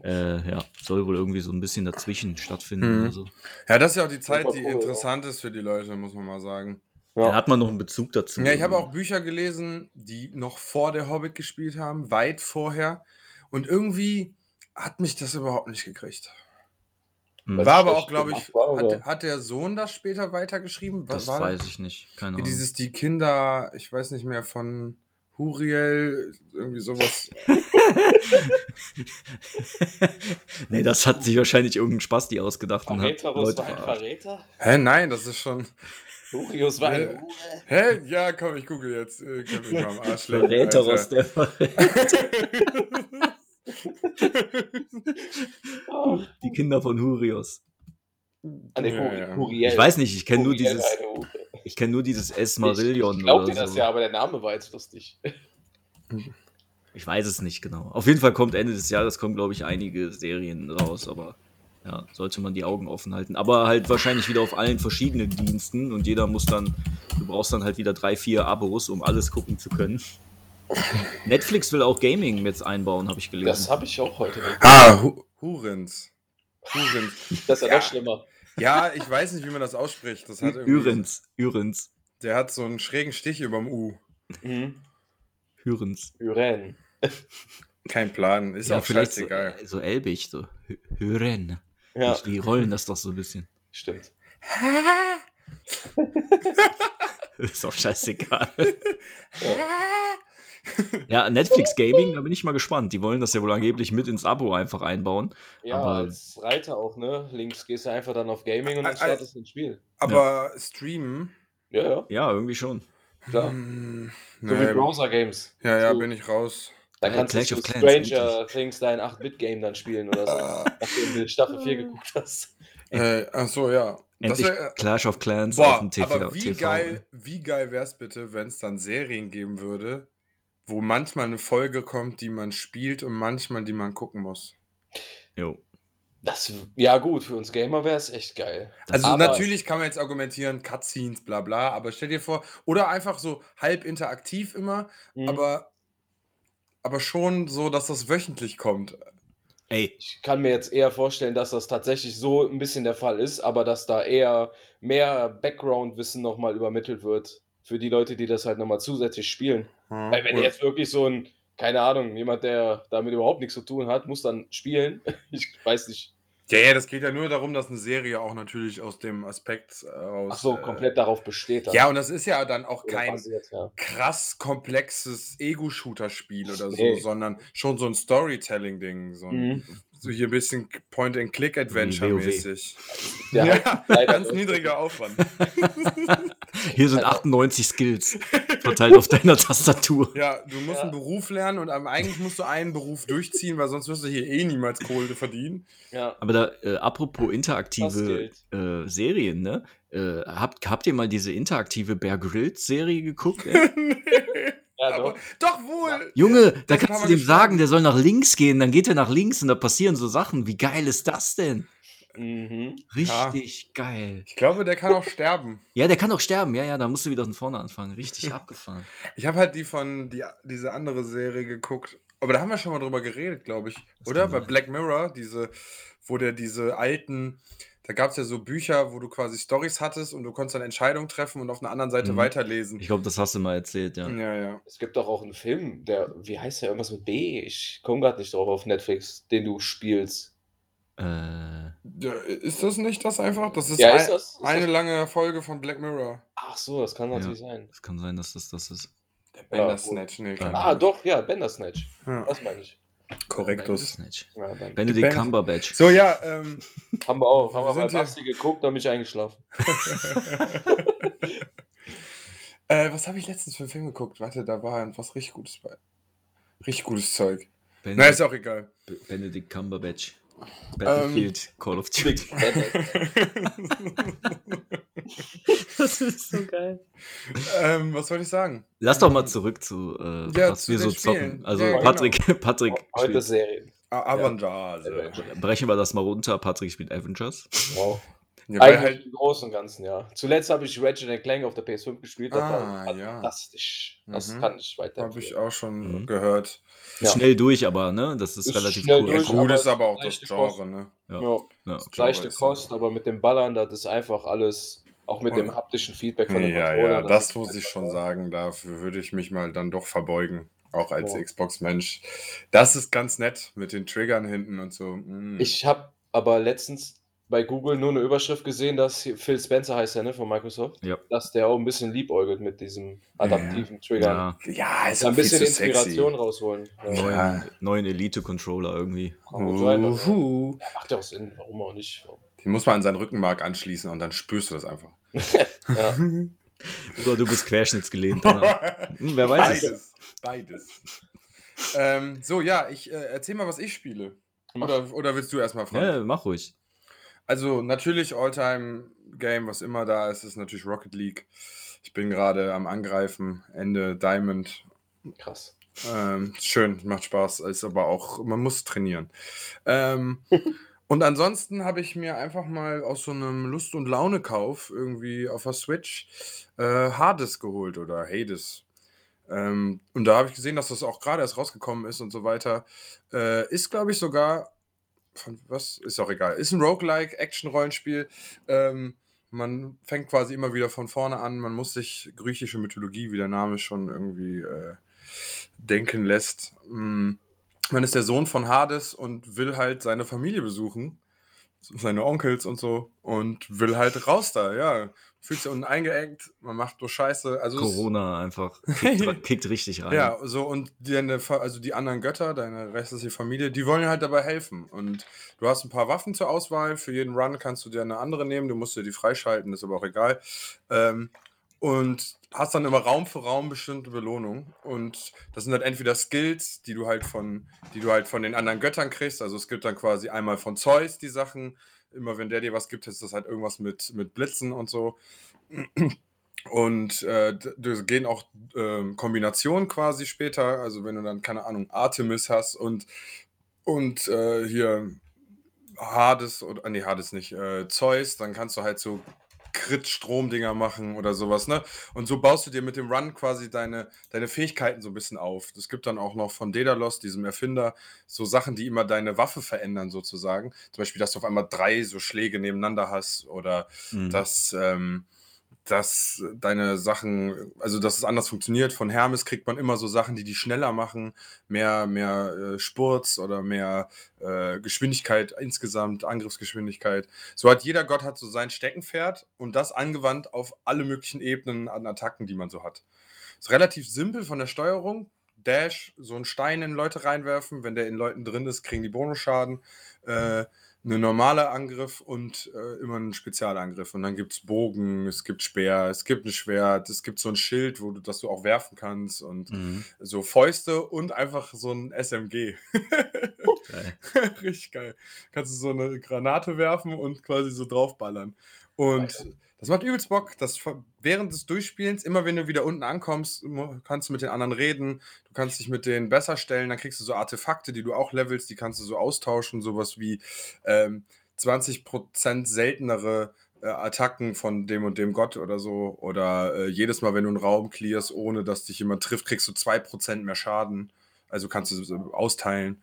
Äh, ja, soll wohl irgendwie so ein bisschen dazwischen stattfinden Mhm. oder so. Ja, das ist ja auch die Zeit, die cool, interessant ist für die Leute, muss man mal sagen. Da Ja. hat man noch einen Bezug dazu. Ja, ich habe auch Bücher gelesen, die noch vor der Hobbit gespielt haben, weit vorher. Und irgendwie hat mich das überhaupt nicht gekriegt. Hm, Was War aber auch, glaube ich, hat, hat der Sohn das später weitergeschrieben? Was das war weiß ich nicht. Keine Ahnung. dieses, die Kinder, ich weiß nicht mehr, von Huriel, irgendwie sowas. nee, das hat sich wahrscheinlich irgendein Spasti ausgedacht und hat Verräterus Leute war ein. Verräter? Hä, nein, das ist schon. Lurius war ein. Hä? Ja, komm, ich google jetzt. Äh, Kann mich mal am Arsch lecken, Verräteros, Alter. der Verräter. Ah, Die Kinder von Hurios. an den Ja, ja. Huriel. Ich weiß nicht, ich kenne nur dieses. Ich kenne nur dieses Ich, Esmarillion ich glaub dir oder das so. ja, aber der Name war jetzt lustig. Ich weiß es nicht genau. Auf jeden Fall kommt Ende des Jahres kommen, glaube ich, einige Serien raus, aber ja, sollte man die Augen offen halten. Aber halt wahrscheinlich wieder auf allen verschiedenen Diensten und jeder muss dann, du brauchst dann halt wieder drei, vier Abos, um alles gucken zu können. Netflix will auch Gaming jetzt einbauen, habe ich gelesen. Das habe ich auch heute. Ah, Hu Hurens. Hurens. Das ist ja, Ja. noch schlimmer. Ja, ich weiß nicht, wie man das ausspricht. Das hat Ürens. Ürens. der hat so einen schrägen Stich überm U. Mhm. Ürens. Üren. Kein Plan. Ist auch vielleicht so, scheißegal. äh, so elbig, so. Hü- Hören. Ja, Die, die rollen das doch so ein bisschen. stimmt. Ist auch scheißegal. ja, Netflix Gaming, da bin ich mal gespannt. Die wollen das ja wohl angeblich mit ins Abo einfach einbauen. Ja, Aber- als Reiter auch, ne? Links gehst du einfach dann auf Gaming und dann startest du ein Spiel. Aber streamen. Ja, ja, Ja, irgendwie schon. klar. Hm, So wie nee. Browser-Games. Ja, ja, so, bin ich raus. Da Ja, kannst Clash du of so Clans, Stranger Things dein 8-Bit-Game dann spielen oder so. Ah, nachdem du Staffel 4 geguckt hast. äh, ach so, ja. Das Endlich wär, Clash of Clans boah, auf dem TV. aber wie TV. geil, wie geil wäre es bitte, wenn es dann Serien geben würde, wo manchmal eine Folge kommt, die man spielt und manchmal die man gucken muss. Jo. Das, ja gut, für uns Gamer wäre es echt geil. Also Aber- natürlich kann man jetzt argumentieren, Cutscenes, bla bla, aber stell dir vor, oder einfach so halb interaktiv immer, Mhm. aber, aber schon so, dass das wöchentlich kommt. Ey, Ich kann mir jetzt eher vorstellen, dass das tatsächlich so ein bisschen der Fall ist, aber dass da eher mehr Background-Wissen nochmal übermittelt wird für die Leute, die das halt nochmal zusätzlich spielen. Hm. Weil wenn Oder- jetzt wirklich so ein, keine Ahnung, jemand, der damit überhaupt nichts zu tun hat, muss dann spielen. Ich weiß nicht. Ja, ja, das geht ja nur darum, dass eine Serie auch natürlich aus dem Aspekt äh, aus. Ach so, äh, komplett darauf besteht. dann. Ja, und das ist ja dann auch kein basiert, ja. krass komplexes Ego-Shooter-Spiel oder so, Nee. sondern schon so ein Storytelling-Ding. So, ein- Mhm. So hier ein bisschen Point-and-Click-Adventure-mäßig. Ja, leider ganz niedriger Aufwand. hier sind Also- 98 Skills verteilt auf deiner Tastatur. Ja, du musst Ja. einen Beruf lernen und eigentlich musst du einen Beruf durchziehen, weil sonst wirst du hier eh niemals Kohle verdienen. Ja. Aber da, äh, apropos interaktive äh, Serien, ne? Äh, habt, habt ihr mal diese interaktive Bear Grylls Serie geguckt? Ey? Ja, Aber, doch. doch wohl! Junge, da Das kannst du dem sagen, der soll nach links gehen, dann geht er nach links und da passieren so Sachen. Wie geil ist das denn? Mhm. Richtig geil. Ich glaube, der kann auch sterben. Ja, der kann auch sterben. Ja, ja, da musst du wieder von vorne anfangen. Richtig abgefahren. Ich habe halt die von die, diese andere Serie geguckt. Aber da haben wir schon mal drüber geredet, glaube ich. Das Oder? Bei sein. Black Mirror, diese, wo der diese alten, da gab es ja so Bücher, wo du quasi Stories hattest und du konntest dann Entscheidungen treffen und auf einer anderen Seite Mhm. weiterlesen. Ich glaube, das hast du mal erzählt, ja. Ja, ja. Es gibt doch auch einen Film, der, wie heißt der, irgendwas mit B? Ich komme gerade nicht drauf auf Netflix, den du spielst. Äh, ja. Ist das nicht das einfach? Das ist, Ja, ist das? Ist eine das? lange Folge von Black Mirror. Ach so, das kann Ja. natürlich sein. es kann sein, dass das das ist. Der Ja, Bandersnatch. Nee, keine Ah, doch, ja, Bandersnatch. Ja. Das meine ich. Korrektus. Ja, dann Benedict Ben- Cumberbatch. So, ja, ähm, haben wir auch. Haben Wir wir hier- Basti geguckt, da bin ich eingeschlafen. äh, was habe ich letztens für einen Film geguckt? Warte, da war was richtig Gutes bei. Richtig gutes Zeug. Na, ist Benedict, auch egal. Benedict Cumberbatch. Ähm, Battlefield, Call of Duty. Das ist so geil. ähm, was wollte ich sagen? Lass doch mal zurück zu, äh, Ja, was zu wir so zocken. Spielen. Also Ja, genau. Patrick, Patrick Heute Serien. Ah, Avengers. brechen wir das mal runter. Patrick spielt Avengers. Wow. Ja, Eigentlich halt, im Großen und Ganzen, ja. Zuletzt habe ich Ratchet Clank auf der PS5 gespielt. Das Ah, war ja. fantastisch. Das Mhm. kann ich weiter. habe ich auch schon Mhm. gehört. Ja. Schnell durch, aber ne, das ist, Ist relativ cool. Ja, durch, gut aber ist aber auch das Genre, Kost. ne? Ja. Ja, Ja. leichte Kost, aber mit dem Ballern, das ist einfach alles, auch mit dem Und- haptischen Feedback von dem Ja, Controller. ja, das ist muss ich schon sagen. Dafür würde ich mich mal dann doch verbeugen. Auch als Ja. Xbox-Mensch. Das ist ganz nett mit den Triggern hinten und so. Mm. Ich habe aber letztens bei Google nur eine Überschrift gesehen, dass hier- Phil Spencer heißt ja, ne, von Microsoft, Ja. dass der auch ein bisschen liebäugelt mit diesem adaptiven Triggern. Ja, ja, ist ein viel bisschen zu sexy. Inspiration rausholen. Ja. neuen, Ja. neuen Elite-Controller irgendwie. Uhu. Ja, macht ja auch Sinn, warum auch nicht. Den muss man an seinen Rückenmark anschließen und dann spürst du das einfach. Ja. Oder du bist querschnittsgelähmt. Penner. Hm, wer weiß es. Beides. Beides. ähm, so, ja, ich äh, erzähl mal, was ich spiele. Oder, oder willst du erstmal fragen? Ja, mach ruhig. Also natürlich All-Time-Game, was immer da ist, ist natürlich Rocket League. Ich bin gerade am Angreifen, Ende Diamond. Krass. Ähm, schön, macht Spaß, ist aber auch, man muss trainieren. Ähm, und ansonsten habe ich mir einfach mal aus so einem Lust- und Laune-Kauf irgendwie auf der Switch äh, Hades geholt oder Hades. Ähm, und da habe ich gesehen, dass das auch gerade erst rausgekommen ist und so weiter. Äh, ist, glaube ich, sogar von was? Ist auch egal. Ist ein Roguelike, Action-Rollenspiel. Ähm, man fängt quasi immer wieder von vorne an. Man muss sich griechische Mythologie, wie der Name schon irgendwie äh, denken lässt. Mm, man ist der Sohn von Hades und will halt seine Familie besuchen, seine Onkels und so, und will halt raus da, ja. Fühlt sich unten eingeengt, man macht nur Scheiße. Also Corona einfach kickt, kickt richtig rein. ja, so und deine, also die anderen Götter, deine restliche Familie, die wollen halt dabei helfen. Und du hast ein paar Waffen zur Auswahl. Für jeden Run kannst du dir eine andere nehmen. Du musst dir die freischalten, ist aber auch egal. Ähm, und hast dann immer Raum für Raum bestimmte Belohnungen. Und das sind halt entweder Skills, die du halt von, die du halt von den anderen Göttern kriegst. Also es gibt dann quasi einmal von Zeus die Sachen. Immer wenn der dir was gibt, ist das halt irgendwas mit, mit Blitzen und so. Und äh, gehen auch ähm, Kombinationen quasi später. Also wenn du dann, keine Ahnung, Artemis hast und, und äh, hier Hades oder ah, nee, Hades nicht, äh, Zeus, dann kannst du halt so Crit-Stromdinger machen oder sowas, ne? Und so baust du dir mit dem Run quasi deine, deine Fähigkeiten so ein bisschen auf. Es gibt dann auch noch von Daedalus, diesem Erfinder, so Sachen, die immer deine Waffe verändern, sozusagen. Zum Beispiel, dass du auf einmal drei so Schläge nebeneinander hast oder Mhm. dass, ähm, dass deine Sachen, also dass es anders funktioniert. Von Hermes kriegt man immer so Sachen, die die schneller machen, mehr, mehr äh, Spurz oder mehr äh, Geschwindigkeit insgesamt, Angriffsgeschwindigkeit. So hat jeder Gott hat so sein Steckenpferd und das angewandt auf alle möglichen Ebenen an Attacken, die man so hat. Ist relativ simpel von der Steuerung. Dash, so einen Stein in Leute reinwerfen. Wenn der in Leuten drin ist, kriegen die Bonusschaden. Äh, eine normale Angriff und äh, immer einen Spezialangriff. Und dann gibt es Bogen, es gibt Speer, es gibt ein Schwert, es gibt so ein Schild, wo du das du auch werfen kannst und Mhm. so Fäuste und einfach so ein SMG. Geil. Richtig geil. Kannst du so eine Granate werfen und quasi so draufballern. Und das macht übelst Bock. Das ver- während des Durchspielens, immer wenn du wieder unten ankommst, kannst du mit den anderen reden. Du kannst dich mit denen besser stellen. Dann kriegst du so Artefakte, die du auch levelst, die kannst du so austauschen. Sowas wie ähm, 20% seltenere äh, Attacken von dem und dem Gott oder so. Oder äh, jedes Mal, wenn du einen Raum clearst, ohne dass dich jemand trifft, kriegst du 2% mehr Schaden. Also kannst du so austeilen.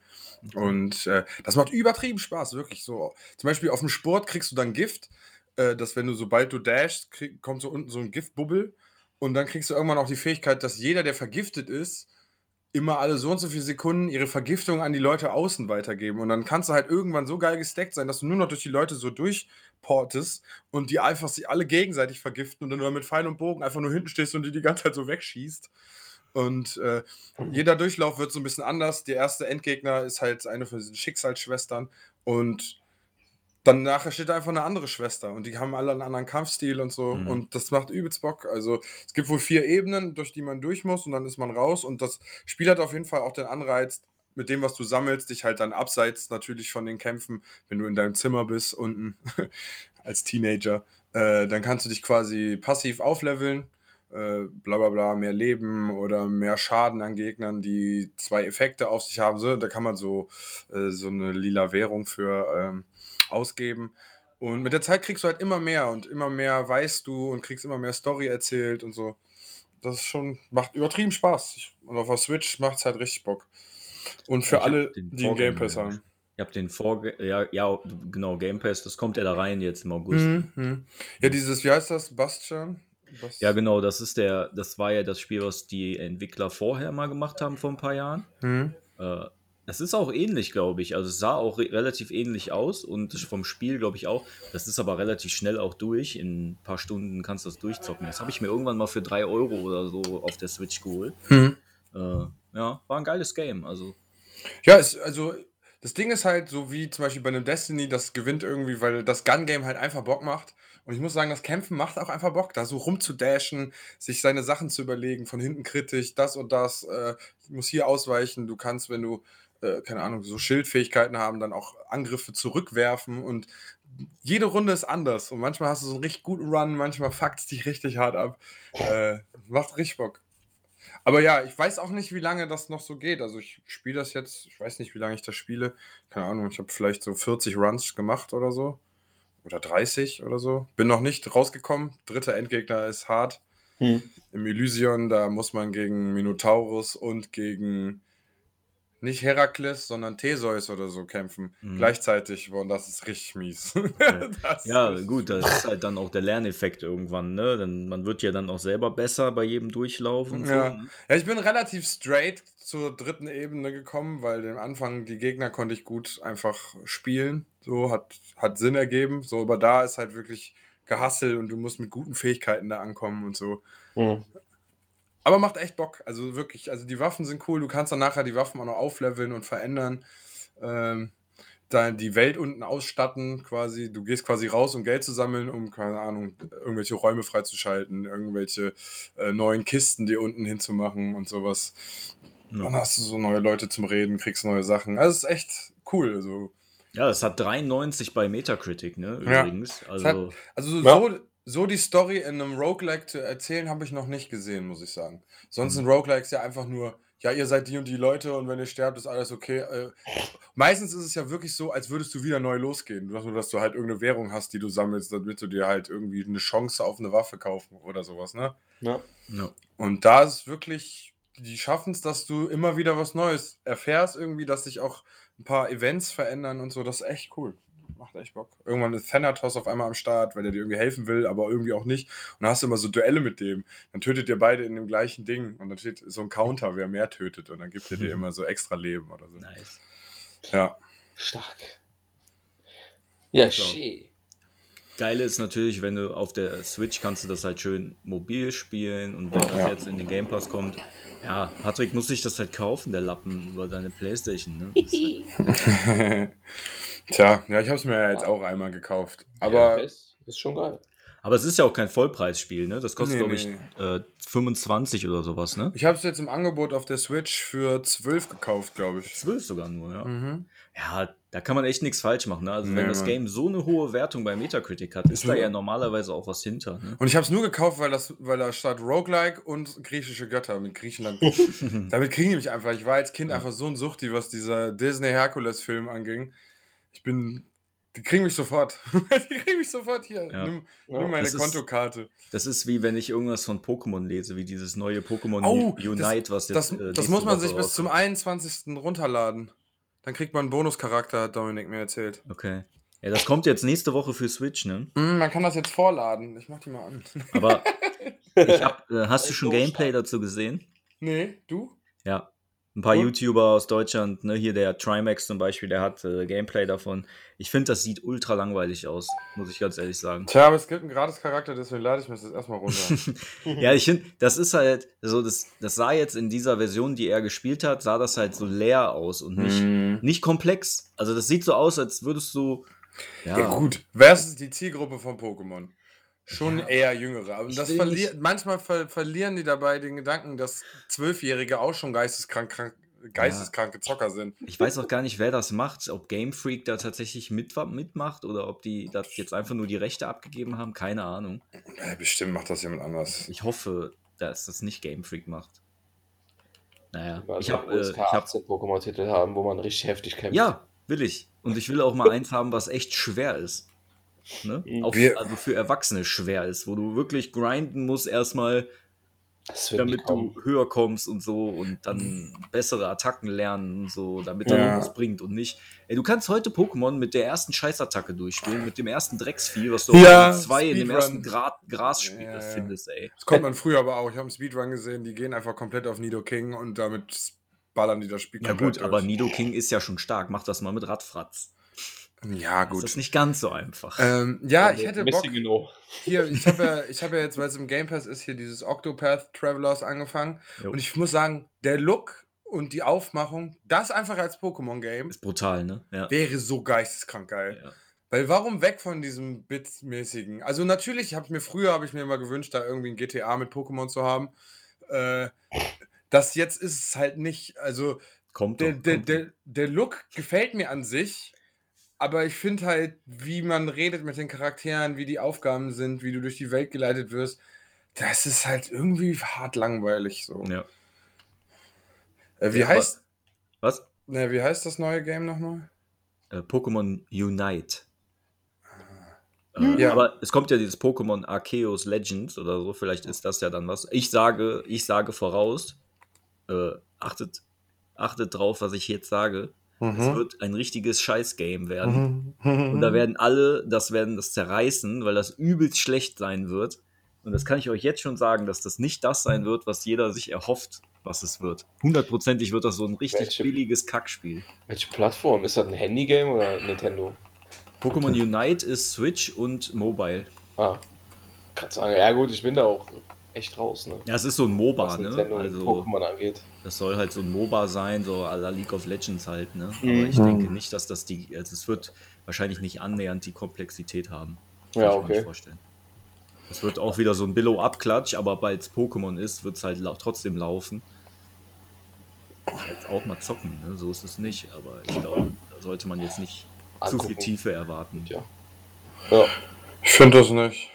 Und äh, das macht übertrieben Spaß, wirklich so. Zum Beispiel auf dem Sport kriegst du dann Gift, äh, dass wenn du, sobald du dashst, krieg, kommt so unten so ein Giftbubbel und dann kriegst du irgendwann auch die Fähigkeit, dass jeder, der vergiftet ist, immer alle so und so viele Sekunden ihre Vergiftung an die Leute außen weitergeben. Und dann kannst du halt irgendwann so geil gestackt sein, dass du nur noch durch die Leute so durchportest und die einfach sich alle gegenseitig vergiften und dann nur mit Pfeil und Bogen einfach nur hinten stehst und die die ganze Zeit so wegschießt. Und äh, jeder Durchlauf wird so ein bisschen anders. Der erste Endgegner ist halt eine von diesen Schicksalsschwestern und dann nachher steht da einfach eine andere Schwester und die haben alle einen anderen Kampfstil und so Mhm. und das macht übelst Bock. Also es gibt wohl vier Ebenen, durch die man durch muss und dann ist man raus und das Spiel hat auf jeden Fall auch den Anreiz, mit dem, was du sammelst, dich halt dann abseits natürlich von den Kämpfen, wenn du in deinem Zimmer bist unten als Teenager, äh, dann kannst du dich quasi passiv aufleveln äh, bla bla bla, mehr Leben oder mehr Schaden an Gegnern, die zwei Effekte auf sich haben. So, da kann man so, äh, so eine lila Währung für ähm, ausgeben. Und mit der Zeit kriegst du halt immer mehr und immer mehr weißt du und kriegst immer mehr Story erzählt und so. Das ist schon, macht übertrieben Spaß. Und auf der Switch macht es halt richtig Bock. Und für Ich alle, die einen Game Pass haben. Ich habe den Vorge ja, ja, genau, Game Pass, das kommt ja da rein jetzt im August. Mhm, mhm. Ja, dieses, wie heißt das? Bastian? Bas Ja, genau, das ist der, das war ja das Spiel, was die Entwickler vorher mal gemacht haben vor ein paar Jahren. Mhm. Äh, das ist auch ähnlich, glaube ich. Also es sah auch re relativ ähnlich aus und vom Spiel, glaube ich, auch. Das ist aber relativ schnell auch durch. In ein paar Stunden kannst du das durchzocken. Das habe ich mir irgendwann mal für 3 Euro oder so auf der Switch geholt. Mhm. Äh, ja, war ein geiles Game. Also, Ja, es, also das Ding ist halt so wie zum Beispiel bei einem Destiny, das gewinnt irgendwie, weil das Gun-Game halt einfach Bock macht. Und ich muss sagen, das Kämpfen macht auch einfach Bock, da so rumzudashen, sich seine Sachen zu überlegen, von hinten kritisch, das und das, äh, ich muss hier ausweichen. Du kannst, wenn du, äh, keine Ahnung, so Schildfähigkeiten haben, dann auch Angriffe zurückwerfen und jede Runde ist anders. Und manchmal hast du so einen richtig guten Run, manchmal fuckt es dich richtig hart ab. Äh, macht richtig Bock. Aber ja, ich weiß auch nicht, wie lange das noch so geht. Also ich spiele das jetzt, ich weiß nicht, wie lange ich das spiele. Keine Ahnung, ich habe vielleicht so 40 Runs gemacht oder so. Oder 30 oder so. Bin noch nicht rausgekommen. Dritter Endgegner ist hart. Hm. Im Elysion, da muss man gegen Minotaurus und gegen nicht Herakles, sondern Theseus oder so kämpfen. Mhm. Gleichzeitig. Und das ist richtig mies. Das Ja, gut, das ist halt dann auch der Lerneffekt irgendwann, ne? Denn man wird ja dann auch selber besser bei jedem Durchlauf und Ja. so. ne? Ja, ich bin relativ straight zur dritten Ebene gekommen, weil am Anfang die Gegner konnte ich gut einfach spielen. So hat, hat Sinn ergeben. So, aber da ist halt wirklich Gehassel und du musst mit guten Fähigkeiten da ankommen und so. Mhm. Aber macht echt Bock. Also wirklich, also die Waffen sind cool. Du kannst dann nachher die Waffen auch noch aufleveln und verändern. Ähm, dann die Welt unten ausstatten quasi. Du gehst quasi raus, um Geld zu sammeln, um, keine Ahnung, irgendwelche Räume freizuschalten, irgendwelche äh, neuen Kisten dir unten hinzumachen und sowas. Ja. Dann hast du so neue Leute zum Reden, kriegst neue Sachen. Also es ist echt cool. Also, Ja, es hat 93 bei Metacritic, ne? Ja. Übrigens. es Also, hat, also so, Ja. so, so die Story in einem Roguelike zu erzählen, habe ich noch nicht gesehen, muss ich sagen. Sonst sind Roguelikes ja einfach nur, ja, ihr seid die und die Leute und wenn ihr sterbt, ist alles okay. Äh, meistens ist es ja wirklich so, als würdest du wieder neu losgehen. Nur, dass du halt irgendeine Währung hast, die du sammelst, damit du dir halt irgendwie eine Chance auf eine Waffe kaufen oder sowas, ne? Ja. ja. Und da ist wirklich, die schaffen es, dass du immer wieder was Neues erfährst, irgendwie, dass sich auch ein paar Events verändern und so. Das ist echt cool. Macht echt Bock. Irgendwann ist Thanatos auf einmal am Start, weil er dir irgendwie helfen will, aber irgendwie auch nicht. Und dann hast du immer so Duelle mit dem. Dann tötet ihr beide in dem gleichen Ding. Und dann steht so ein Counter, wer mehr tötet. Und dann gibt er dir immer so extra Leben oder so. Nice. Ja. Stark. Ja, So. schön. Geile ist natürlich, wenn du auf der Switch kannst du das halt schön mobil spielen und wenn das Ja. jetzt in den Game Pass kommt, ja, Patrick muss sich das halt kaufen, der Lappen über deine Playstation, ne? Ist Tja, ja, ich habe es mir ja jetzt auch einmal gekauft. ja, Aber ist, ist schon geil. aber es ist ja auch kein Vollpreisspiel, ne? Das kostet, Nee, glaube ich, nee. äh, 25 oder sowas, ne? ich habe es jetzt im Angebot auf der Switch für 12 gekauft, glaube ich. 12 sogar nur, ja. Mhm. Ja, da kann man echt nichts falsch machen. Ne? Also, Nee, wenn das. Game so eine hohe Wertung bei Metacritic hat, ist da Ja. ja normalerweise auch was hinter. Ne? Und ich habe es nur gekauft, weil, das, weil da statt Roguelike und griechische Götter mit Griechenland. Damit kriegen die mich einfach. Ich war als Kind Ja. einfach so ein Suchti, was dieser Disney-Herkules-Film anging. Ich bin. Die kriegen mich sofort. die kriegen mich sofort hier. Ja. Nimm, Ja. nimm meine Das ist- Kontokarte. Das ist wie wenn ich irgendwas von Pokémon lese, wie dieses neue Pokémon Oh, Unite, was jetzt. Das, äh, das muss man sich bis zum rauskommt. 21. runterladen. Dann kriegt man einen Bonuscharakter, hat Dominik mir erzählt. Okay. Ja, das kommt jetzt nächste Woche für Switch, ne? Mm, man kann das jetzt vorladen. Ich mach die mal an. Aber ich hab, äh, hast du schon Gameplay dazu gesehen? nee, du? Ja. Ein paar? YouTuber aus Deutschland, ne, hier der Trimax zum Beispiel, der hat äh, Gameplay davon. Ich finde, das sieht ultra langweilig aus, muss ich ganz ehrlich sagen. Tja, aber es gibt einen Gratis-Charakter, deswegen lade ich mir das erstmal runter. Ja, ich finde, das ist halt, so, das, das sah jetzt in dieser Version, die er gespielt hat, sah das halt so leer aus und nicht, Mm. nicht komplex. Also das sieht so aus, als würdest du. Ja, Ja, gut. Versus die Zielgruppe von Pokémon. Schon Ja. eher jüngere. Aber das nicht- manchmal ver verlieren die dabei den Gedanken, dass Zwölfjährige auch schon geisteskrank, krank, geisteskranke Zocker sind. Ich weiß auch gar nicht, wer das macht. Ob Game Freak da tatsächlich mit, mitmacht oder ob die das jetzt einfach nur die Rechte abgegeben haben. Keine Ahnung. Äh, bestimmt macht das jemand anders. Ich hoffe, dass das nicht Game Freak macht. Naja, Also ich habe. Äh, hab, 18 Pokémon-Titel haben, wo man richtig heftig kämpft. ja, will ich. Und ich will auch mal eins haben, was echt schwer ist. Ne? Mhm. Auch, Wir- also für Erwachsene schwer ist, wo du wirklich grinden musst erstmal, damit du höher kommst und so und dann bessere Attacken lernen und so, damit dann Ja. irgendwas bringt und nicht. Ey, du kannst heute Pokémon mit der ersten Scheißattacke durchspielen, mit dem ersten Drecksvieh, was du Ja, auf zwei in dem Speedrun. ersten Gra Grasspiel Ja, ja. findest, ey. Das kommt man früher aber auch. Ich habe einen Speedrun gesehen, die gehen einfach komplett auf Nido King und damit ballern die das Spiel Ja komplett gut, aber durch. Nido King ist ja schon stark. Mach das mal mit Radfratz. Ja, Das gut. ist nicht ganz so einfach. Ähm, ja, ich hätte Bock. Hier, ich habe ja, ich hab ja jetzt, weil es im Game Pass ist, hier dieses Octopath Travelers angefangen. Jo. Und ich muss sagen, der Look und die Aufmachung, das einfach als Pokémon-Game, ist brutal, ne? Ja. wäre so geisteskrank geil. ja. Weil warum weg von diesem Bit-mäßigen? Also natürlich habe ich mir früher habe ich mir immer gewünscht, da irgendwie ein GTA mit Pokémon zu haben. Äh, das jetzt ist es halt nicht. Also Kommt der, doch. der, kommt der, der Look gefällt mir an sich, aber ich finde halt, wie man redet mit den Charakteren, wie die Aufgaben sind, wie du durch die Welt geleitet wirst, das ist halt irgendwie hart langweilig so. Ja. Äh, wie Ja, heißt, Was? ne, wie heißt das neue Game nochmal? Äh, Pokémon Unite. Äh, Ah. Ja. Aber es kommt ja dieses Pokémon Arceus Legends oder so, vielleicht ist das ja dann was. Ich sage, ich sage voraus, äh, achtet achtet drauf, was ich jetzt sage. Es Mhm. wird ein richtiges Scheiß-Game werden. Mhm. Und da werden alle, das werden das zerreißen, weil das übelst schlecht sein wird. Und das kann ich euch jetzt schon sagen, dass das nicht das sein wird, was jeder sich erhofft, was es wird. Hundertprozentig wird das so ein richtig Welche- billiges Kackspiel. Welche Plattform? Ist das ein Handygame oder Nintendo? Pokémon Unite ist Switch und Mobile. Ah, kann sagen. Ja gut, ich bin da auch echt raus, ne? Ja, es ist so ein MOBA, Was ne? Also, Pokémon angeht. das soll halt so ein MOBA sein, so à la League of Legends halt, ne? Aber Mhm. ich denke nicht, dass das die, also es wird wahrscheinlich nicht annähernd die Komplexität haben. Kann Ja, ich mir nicht okay. vorstellen. Es wird auch wieder so ein Billow-Abklatsch, aber weil es Pokémon ist, wird es halt lau trotzdem laufen. Jetzt auch mal zocken, ne? so ist es nicht, aber ich glaube, da sollte man jetzt nicht zu viel Angucken. Tiefe erwarten. Ja. Ja, Ich finde das nicht.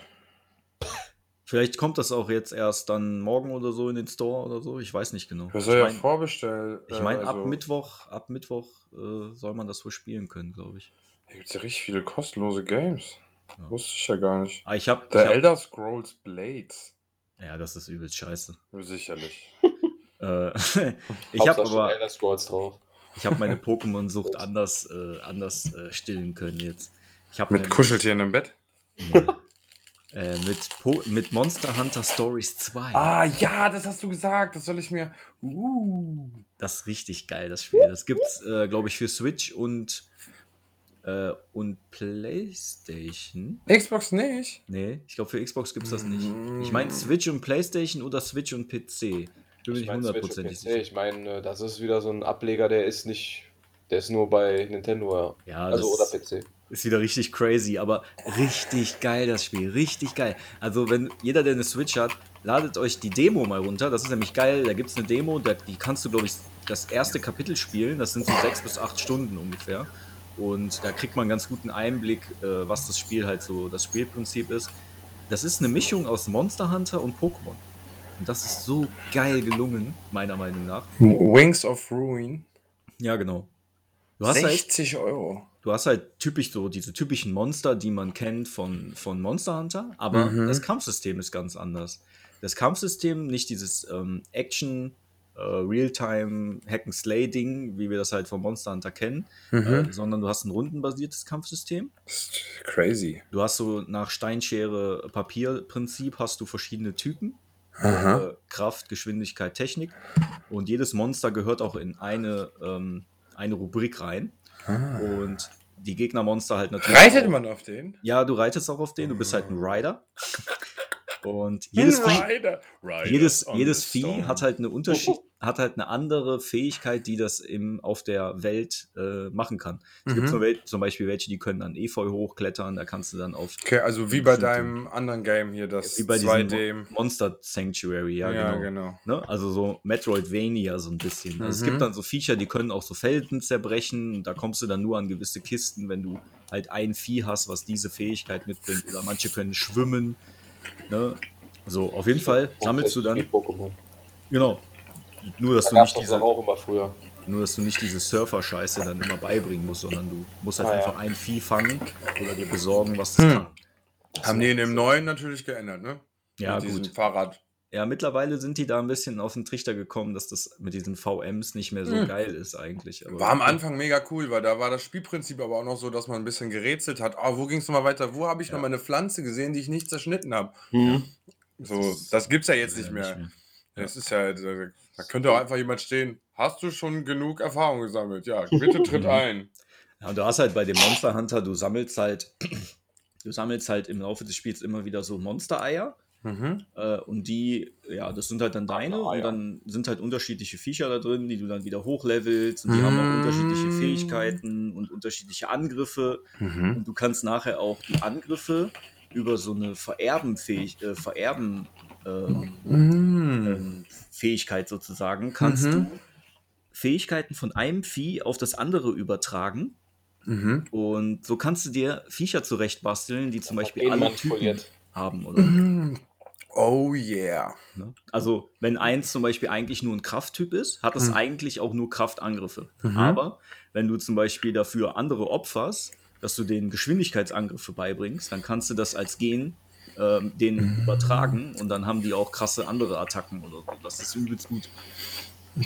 Vielleicht kommt das auch jetzt erst dann morgen oder so in den Store oder so, ich weiß nicht genau. Das Ich soll ja mein- vorbestellt. Ich äh, meine, ab also- Mittwoch, ab Mittwoch äh, soll man das wohl spielen können, glaube ich. Hier gibt es ja richtig viele kostenlose Games. Ja. Wusste ich ja gar nicht. Ah, ich habe, Der hab, Elder Scrolls Blades. ja, das ist übelst scheiße. Sicherlich. Äh, ich habe aber, Elder Scrolls drauf. ich habe meine Pokémon-Sucht anders, äh, anders äh, stillen können jetzt. Ich habe Mit Kuscheltieren im Bett? Nee. Äh, mit, po mit Monster Hunter Stories 2. Ah, ja, das hast du gesagt. Das soll ich mir. Uh. Das ist richtig geil, das Spiel. Das gibt's, äh, glaube ich, für Switch und, äh, und PlayStation. Xbox nicht. Nee, ich glaube, für Xbox gibt's das nicht. Mm. Ich meine Switch und PlayStation oder Switch und PC. Bin Ich nicht meine, Switch und hundertprozentig sicher. ich meine, äh, das ist wieder so ein Ableger, der ist nicht, der ist nur bei Nintendo, ja. Ja, Also oder PC. ist wieder richtig crazy, aber richtig geil das Spiel, richtig geil. Also wenn jeder, der eine Switch hat, ladet euch die Demo mal runter. Das ist nämlich geil. Da gibt es eine Demo, da, die kannst du, glaube ich, das erste Kapitel spielen. Das sind so sechs bis acht Stunden ungefähr. Und da kriegt man einen ganz guten Einblick, äh, was das Spiel halt so, das Spielprinzip ist. Das ist eine Mischung aus Monster Hunter und Pokémon. Und das ist so geil gelungen, meiner Meinung nach. Wings of Ruin. Ja, genau. Du hast halt 60 Euro. Du hast halt typisch so diese typischen Monster, die man kennt von, von Monster Hunter, aber Mhm. das Kampfsystem ist ganz anders. Das Kampfsystem, nicht dieses ähm, Action, äh, Realtime Hack and Slay Ding, wie wir das halt von Monster Hunter kennen, Mhm. äh, sondern du hast ein rundenbasiertes Kampfsystem. Crazy. Du hast so nach Steinschere Papier Prinzip hast du verschiedene Typen. Äh, Kraft, Geschwindigkeit, Technik. Und jedes Monster gehört auch in eine, ähm, eine Rubrik rein. Ah. Und die Gegnermonster halt natürlich. Reitet auch- man auf den? Ja, du reitest auch auf den, du bist halt ein Rider. Und jedes Vieh, Rider. Jedes, jedes Vieh hat halt eine Unterschied, hat halt eine andere Fähigkeit, die das im, auf der Welt äh, machen kann. Es gibt Mhm. zum, Wel- zum Beispiel welche, die können an Efeu hochklettern, da kannst du dann auf Okay, also wie bei deinem anderen Game hier, das wie bei 2D. diesem Monster Sanctuary, ja, Ja, genau. genau. Ne? Also so Metroidvania so ein bisschen. Also es Mhm. gibt dann so Viecher, die können auch so Felden zerbrechen. Da kommst du dann nur an gewisse Kisten, wenn du halt ein Vieh hast, was diese Fähigkeit mitbringt. Oder manche können schwimmen. Ne? So, auf jeden Fall sammelst du dann. Pokémon. Genau. Nur dass, Da du nicht es diese, auch immer früher. nur, dass du nicht diese Surfer-Scheiße dann immer beibringen musst, sondern du musst halt Ah, ja. einfach ein Vieh fangen oder dir besorgen, was es Hm. kann. Haben die in dem neuen natürlich geändert, ne? Ja, Mit gut. Fahrrad. Ja, mittlerweile sind die da ein bisschen auf den Trichter gekommen, dass das mit diesen VMs nicht mehr so Hm. geil ist eigentlich. Aber War am Anfang mega cool, weil da war das Spielprinzip aber auch noch so, dass man ein bisschen gerätselt hat. Ah, wo ging es nochmal weiter? Wo habe ich Ja. noch mal eine Pflanze gesehen, die ich nicht zerschnitten habe? Mhm. So, das gibt's ja jetzt äh, nicht mehr. Das ist ja, da könnte auch einfach jemand stehen. Hast du schon genug Erfahrung gesammelt? Ja, bitte tritt Mhm. ein. Ja, und du hast halt bei dem Monster Hunter, du sammelst halt, du sammelst halt im Laufe des Spiels immer wieder so Monstereier. Mhm. Äh, und die, ja, das sind halt dann deine Ah, und ja. dann sind halt unterschiedliche Viecher da drin, die du dann wieder hochlevelst und die haben auch unterschiedliche Mm. Fähigkeiten und unterschiedliche Angriffe. Mhm. Und du kannst nachher auch die Angriffe über so eine Vererben-Fähig äh, Vererben ähm, Mhm. ähm, Fähigkeit sozusagen, kannst Mhm. du Fähigkeiten von einem Vieh auf das andere übertragen. Mhm. Und so kannst du dir Viecher zurechtbasteln, die zum Beispiel Den alle. Typen haben. Oder, Mhm. Oh yeah. ne? Also, wenn eins zum Beispiel eigentlich nur ein Krafttyp ist, hat es Mhm. eigentlich auch nur Kraftangriffe. Mhm. Aber wenn du zum Beispiel dafür andere opferst, dass du denen Geschwindigkeitsangriffe beibringst, dann kannst du das als Gen ähm, denen Mhm. übertragen und dann haben die auch krasse andere Attacken oder so. Das ist übelst gut.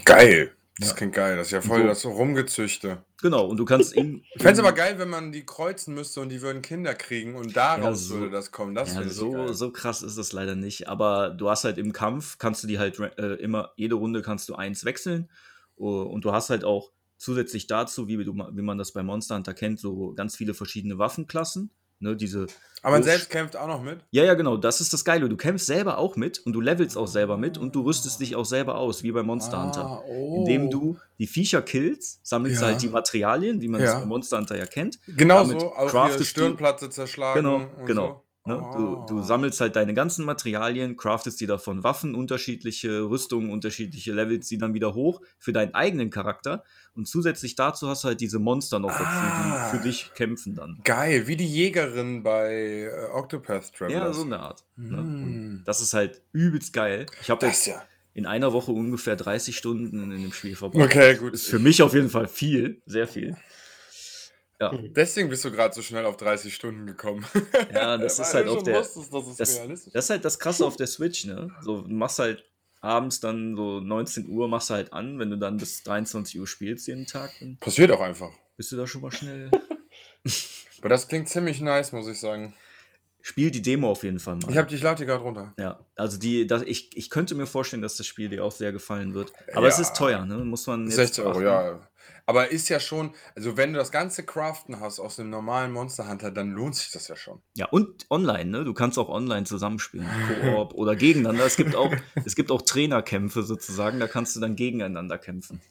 Geil. Das Ja. klingt geil. Das ist ja voll So. das so Rumgezüchte. Genau, und du kannst in. Ich fände es aber geil, wenn man die kreuzen müsste und die würden Kinder kriegen und daraus so- würde das kommen. Das Ja, so, so krass ist es leider nicht. Aber du hast halt im Kampf, kannst du die halt äh, immer, jede Runde kannst du eins wechseln. Uh, und du hast halt auch zusätzlich dazu, wie, du, wie man das bei Monster Hunter kennt, so ganz viele verschiedene Waffenklassen. Ne, diese Aber man selbst kämpft auch noch mit. Ja, ja, genau, das ist das Geile. Du kämpfst selber auch mit und du levelst auch selber mit und du rüstest dich auch selber aus, wie bei Monster Hunter. Ah, oh. Indem du die Viecher killst, sammelst Ja. halt die Materialien, wie man es Ja. bei Monster Hunter ja kennt. Genau damit so, craftest hier du- Stirnplatte zerschlagen. Genau, und genau. So. Ne? Du, du Ah. sammelst halt deine ganzen Materialien, craftest dir davon Waffen, unterschiedliche Rüstungen, unterschiedliche Levels, die dann wieder hoch für deinen eigenen Charakter. Und zusätzlich dazu hast du halt diese Monster noch dazu, Ah. die für dich kämpfen dann. Geil, wie die Jägerin bei äh, Octopath Ja, Travelers. so eine Art. Ne? Mm. Das ist halt übelst geil. Ich habe jetzt ja. in einer Woche ungefähr 30 Stunden in dem Spiel verbracht. Okay, gut. Ist für mich auf jeden Fall viel, sehr viel. Ja, Deswegen bist du gerade so schnell auf 30 Stunden gekommen. ja das ist halt auf der. wusstest, es Das, realistisch das ist halt das Krasse auf der Switch, ne? So, du machst halt abends dann so 19 Uhr, machst du halt an, wenn du dann bis 23 Uhr spielst jeden Tag, Passiert auch einfach. bist du da schon mal schnell. Aber das klingt ziemlich nice, muss ich sagen. Spiel die Demo auf jeden Fall mal. Ich, hab, ich lade die gerade runter. ja, also die, das, ich, ich könnte mir vorstellen, dass das Spiel dir auch sehr gefallen wird. Aber es Ja. ist teuer, ne? Muss man jetzt 60 Euro, beachten. ja. Aber ist ja schon, also wenn du das ganze Craften hast aus dem normalen Monster Hunter, dann lohnt sich das ja schon. Ja, und online, ne? Du kannst auch online zusammenspielen, Koop oder gegeneinander. Es gibt auch, es gibt auch Trainerkämpfe sozusagen, da kannst du dann gegeneinander kämpfen.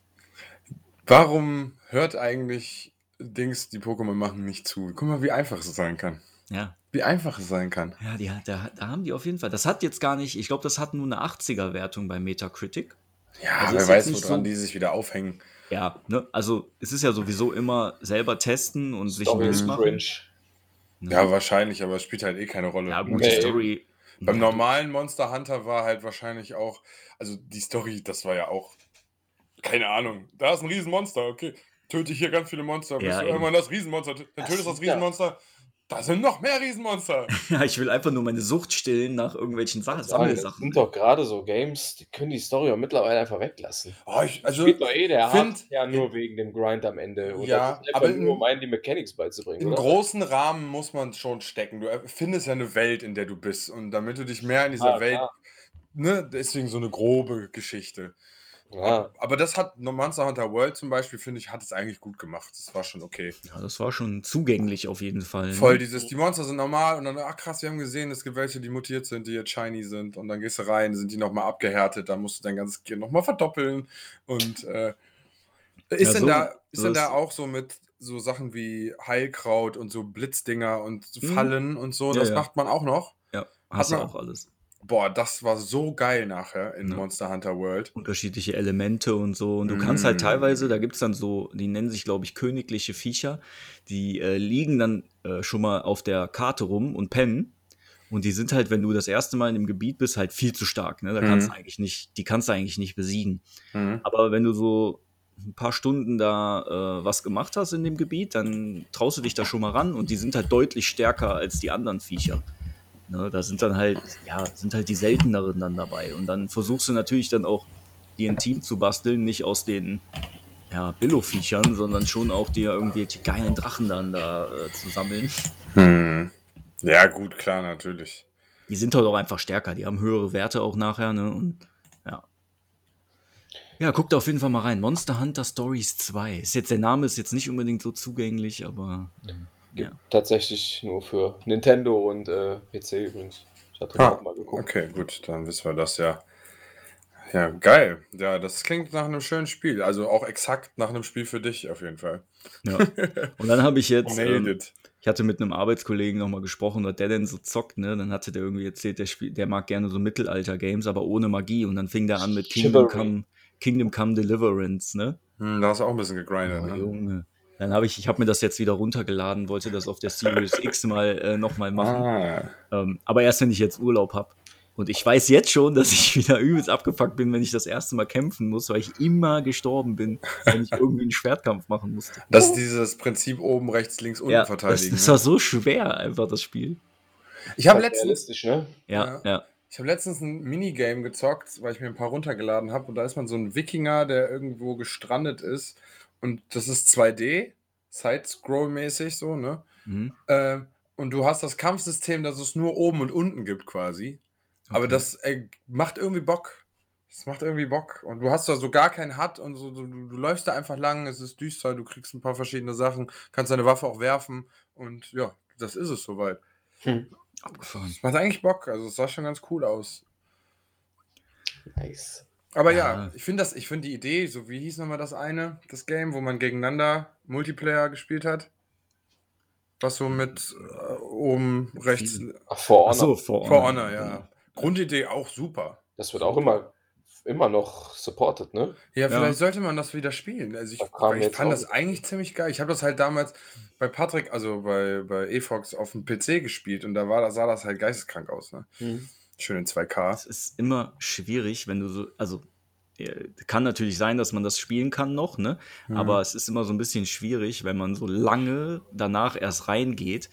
Warum hört eigentlich Dings, die Pokémon machen, nicht zu? Guck mal, wie einfach es sein kann. Ja, Wie einfach es sein kann. ja, die, da, da haben die auf jeden Fall. Das hat jetzt gar nicht, ich glaube, das hat nur eine 80er-Wertung bei Metacritic. Ja, Also wer weiß, woran so- die sich wieder aufhängen. Ja, ne? Also es ist ja sowieso immer selber testen und sich Story machen. Ne? Ja, wahrscheinlich, aber es spielt halt eh keine Rolle. ja, gut, Nee. Story. Beim normalen Monster Hunter war halt wahrscheinlich auch, also die Story, das war ja auch, keine Ahnung, da ist ein Riesenmonster, okay, töte ich hier ganz viele Monster, bis Ja, du irgendwann das Riesenmonster, dann Das tötest das Riesenmonster, da sind noch mehr Riesenmonster. Ja, ich will einfach nur meine Sucht stillen nach irgendwelchen Sa Sagen, das Sammelsachen. sind doch gerade so Games, die können die Story auch mittlerweile einfach weglassen. Oh, ich, also, Spielt doch eh der find- Hart ja nur wegen dem Grind am Ende. Und Ja, aber einfach nur, in- um einen die Mechanics beizubringen, im oder? großen Rahmen muss man schon stecken. Du findest ja eine Welt, in der du bist und damit du dich mehr in dieser Ah, Welt, ne, deswegen so eine grobe Geschichte. Ja, Aber das hat Monster Hunter World zum Beispiel, finde ich, hat es eigentlich gut gemacht. Das war schon okay. Ja, das war schon zugänglich auf jeden Fall. ne? Voll dieses, die Monster sind normal und dann, ach krass, wir haben gesehen, es gibt welche, die mutiert sind, die jetzt shiny sind und dann gehst du rein, sind die nochmal abgehärtet, dann musst du dein ganzes Gear nochmal verdoppeln und äh, ist, Ja, denn so- da, ist so denn da auch so mit so Sachen wie Heilkraut und so Blitzdinger und Mhm. Fallen und so, Ja, das macht man auch noch? Ja, hast du man- auch alles. Boah, das war so geil nachher in Ja. Monster Hunter World. Unterschiedliche Elemente und so. Und du kannst halt Mm. teilweise, da gibt es dann so, die nennen sich, glaube ich, königliche Viecher, die äh, liegen dann äh, schon mal auf der Karte rum und pennen. Und die sind halt, wenn du das erste Mal in dem Gebiet bist, halt viel zu stark. Ne? Da Mhm. kannst du eigentlich nicht, die kannst du eigentlich nicht besiegen. Mhm. Aber wenn du so ein paar Stunden da äh, was gemacht hast in dem Gebiet, dann traust du dich da schon mal ran und die sind halt deutlich stärker als die anderen Viecher. Ne, da sind dann halt, ja, sind halt die selteneren dann dabei. Und dann versuchst du natürlich dann auch, dir ein Team zu basteln, nicht aus den ja, Billo-Viechern, sondern schon auch dir irgendwelche geilen Drachen dann da äh, zu sammeln. Hm. Ja, gut, klar, natürlich. Die sind halt auch einfach stärker, die haben höhere Werte auch nachher, ne? Und ja. Ja, guckt auf jeden Fall mal rein. Monster Hunter Stories 2. Ist jetzt, der Name ist jetzt nicht unbedingt so zugänglich, aber gibt Ja. tatsächlich nur für Nintendo und äh, PC übrigens. Ich hatte Ah, auch mal geguckt. Okay, gut, dann wissen wir das ja. Ja, geil. Ja, das klingt nach einem schönen Spiel. Also auch exakt nach einem Spiel für dich auf jeden Fall. ja. Und dann habe ich jetzt, ähm, ich hatte mit einem Arbeitskollegen nochmal gesprochen, was der denn so zockt, ne? Dann hatte der irgendwie erzählt, der, Spiel, der mag gerne so Mittelalter-Games, aber ohne Magie. Und dann fing der an mit Kingdom. Come, Kingdom Come Deliverance, ne? Hm, da hast du auch ein bisschen gegrindet, Oh, ne? Junge. Dann habe ich, ich habe mir das jetzt wieder runtergeladen, wollte das auf der Series X mal äh, nochmal machen. Ah, Ähm, aber erst wenn ich jetzt Urlaub habe. Und ich weiß jetzt schon, dass ich wieder übelst abgefuckt bin, wenn ich das erste Mal kämpfen muss, weil ich immer gestorben bin, wenn ich irgendwie einen Schwertkampf machen musste. das ist dieses Prinzip oben, rechts, links, unten Ja, das, verteidigen. das ne? war so schwer, einfach das Spiel. Ich habe letztens, realistisch, ne? Ja, ja. Ich habe letztens ein Minigame gezockt, weil ich mir ein paar runtergeladen habe. Und da ist man so ein Wikinger, der irgendwo gestrandet ist. Und das ist 2D, Side-Scroll-mäßig so, ne? Mhm. Äh, und du hast das Kampfsystem, dass es nur oben und unten gibt quasi. Aber Okay. das äh, macht irgendwie Bock. Das macht irgendwie Bock. Und du hast da so gar keinen Hut und so. Du, du, läufst da einfach lang, es ist düster, du kriegst ein paar verschiedene Sachen, kannst deine Waffe auch werfen. Und ja, das ist es soweit. Hm. Abgefahren. Es macht eigentlich Bock. Also es sah schon ganz cool aus. Nice. Aber ja, Ja. ich finde das, ich finde die Idee, so wie hieß nochmal das eine, das Game, wo man gegeneinander Multiplayer gespielt hat. Was so mit äh, oben rechts Ach, For Honor. Ach so, For For Honor. Honor, ja. Grundidee auch super. Das wird auch immer, immer noch supported, ne? Ja, Ja. vielleicht sollte man das wieder spielen. Also ich, Da ich fand auch- das eigentlich ziemlich geil. Ich habe das halt damals bei Patrick, also bei, bei EFOX auf dem PC gespielt und da war, sah das halt geisteskrank aus. Ne? Hm. Schön in 2K. Es ist immer schwierig, wenn du so, also kann natürlich sein, dass man das spielen kann noch, ne? Mhm. Aber es ist immer so ein bisschen schwierig, wenn man so lange danach erst reingeht.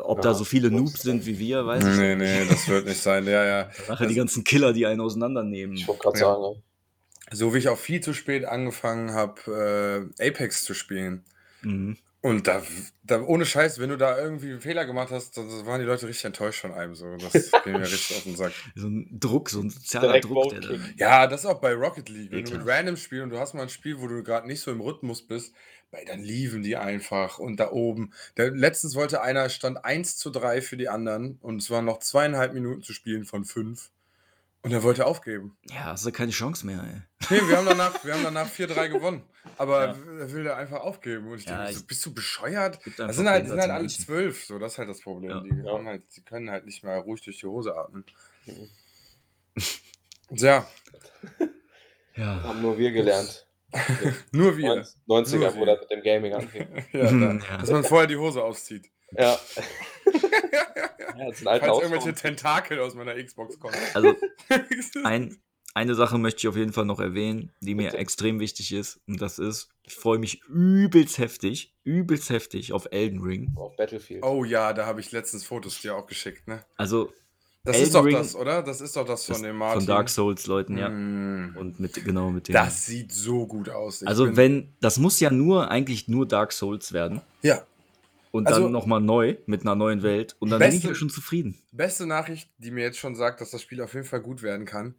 Ob Ja, da so viele Noobs sind wie wir, weiß ich Nee, nee, das wird nicht sein. Ja, ja. Nachher die ganzen Killer, die einen auseinandernehmen. Ich wollte gerade Ja. sagen, ja. So wie ich auch viel zu spät angefangen habe, äh, Apex zu spielen. Mhm. Und da, da, ohne Scheiß, wenn du da irgendwie einen Fehler gemacht hast, dann waren die Leute richtig enttäuscht von einem. So. Das ging mir richtig auf den Sack. So ein Druck, so ein sozialer Direkt Druck. Der da. Ja, das ist auch bei Rocket League. Wenn du mit Ekelhaft. Random spielst und du hast mal ein Spiel, wo du gerade nicht so im Rhythmus bist, weil dann liefen die einfach und da oben. Der, letztens wollte einer, stand 1 zu 3 für die anderen und es waren noch zweieinhalb Minuten zu spielen von fünf. Und er wollte aufgeben. ja, hast du keine Chance mehr, ey. Nee, wir haben danach, wir haben danach 4-3 gewonnen. Aber Ja. er will da einfach aufgeben. Und ich Ja, denke, so, bist du bescheuert? Das sind halt, sind halt alle zwölf, so, das ist halt das Problem. Ja. Die, Ja. halt, die können halt nicht mal ruhig durch die Hose atmen. Mhm. Ja. Ja. Haben nur wir gelernt. nur wir. 90er, Nur wo das mit dem Gaming anfing. Ja, da, Ja. Dass man vorher die Hose auszieht. Ja. ja, das Falls irgendwelche. Tentakel aus meiner Xbox kommen. Also ein, eine Sache möchte ich auf jeden Fall noch erwähnen, die mir Bitte. extrem wichtig ist. Und das ist, ich freue mich übelst heftig, übelst heftig auf Elden Ring. Auf Battlefield. oh ja, da habe ich letztens Fotos dir auch geschickt, ne? Also Das Elden ist doch Ring- das, oder? Das ist doch das von das dem Martin. von Dark Souls Leuten, ja. Mm. Und mit, genau mit dem. Das sieht so gut aus. Ich also wenn, das muss ja nur, eigentlich nur Dark Souls werden. Ja, Und Also- dann nochmal neu mit einer neuen Welt. Und dann Beste- bin ich ja schon zufrieden. beste Nachricht, die mir jetzt schon sagt, dass das Spiel auf jeden Fall gut werden kann.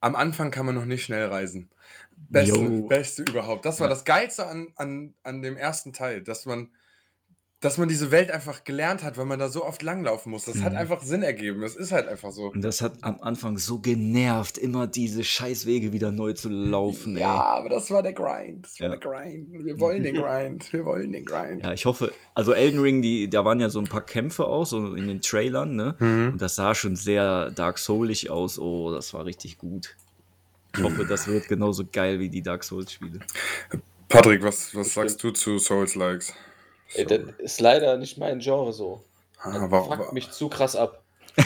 Am Anfang kann man noch nicht schnell reisen. Beste, beste überhaupt. Das war Ja. das Geilste an, an, an dem ersten Teil, dass man, dass man diese Welt einfach gelernt hat, weil man da so oft langlaufen muss. Das hat Mhm. einfach Sinn ergeben. Das ist halt einfach so. Und das hat am Anfang so genervt, immer diese Scheißwege wieder neu zu laufen, ey. Ja, aber das war der Grind. Das war Ja. der Grind. Wir wollen den Grind. Wir wollen den Grind. Ja, ich hoffe, also Elden Ring, die, da waren ja so ein paar Kämpfe auch, so in den Trailern, ne? Mhm. Und das sah schon sehr Dark Soulig aus. Oh, das war richtig gut. Ich hoffe, das wird genauso geil wie die Dark Souls-Spiele. Patrick, was, was sagst du zu Souls-Likes? Ey, das ist leider nicht mein Genre so. Das Ah, aber, fuckt mich zu krass ab.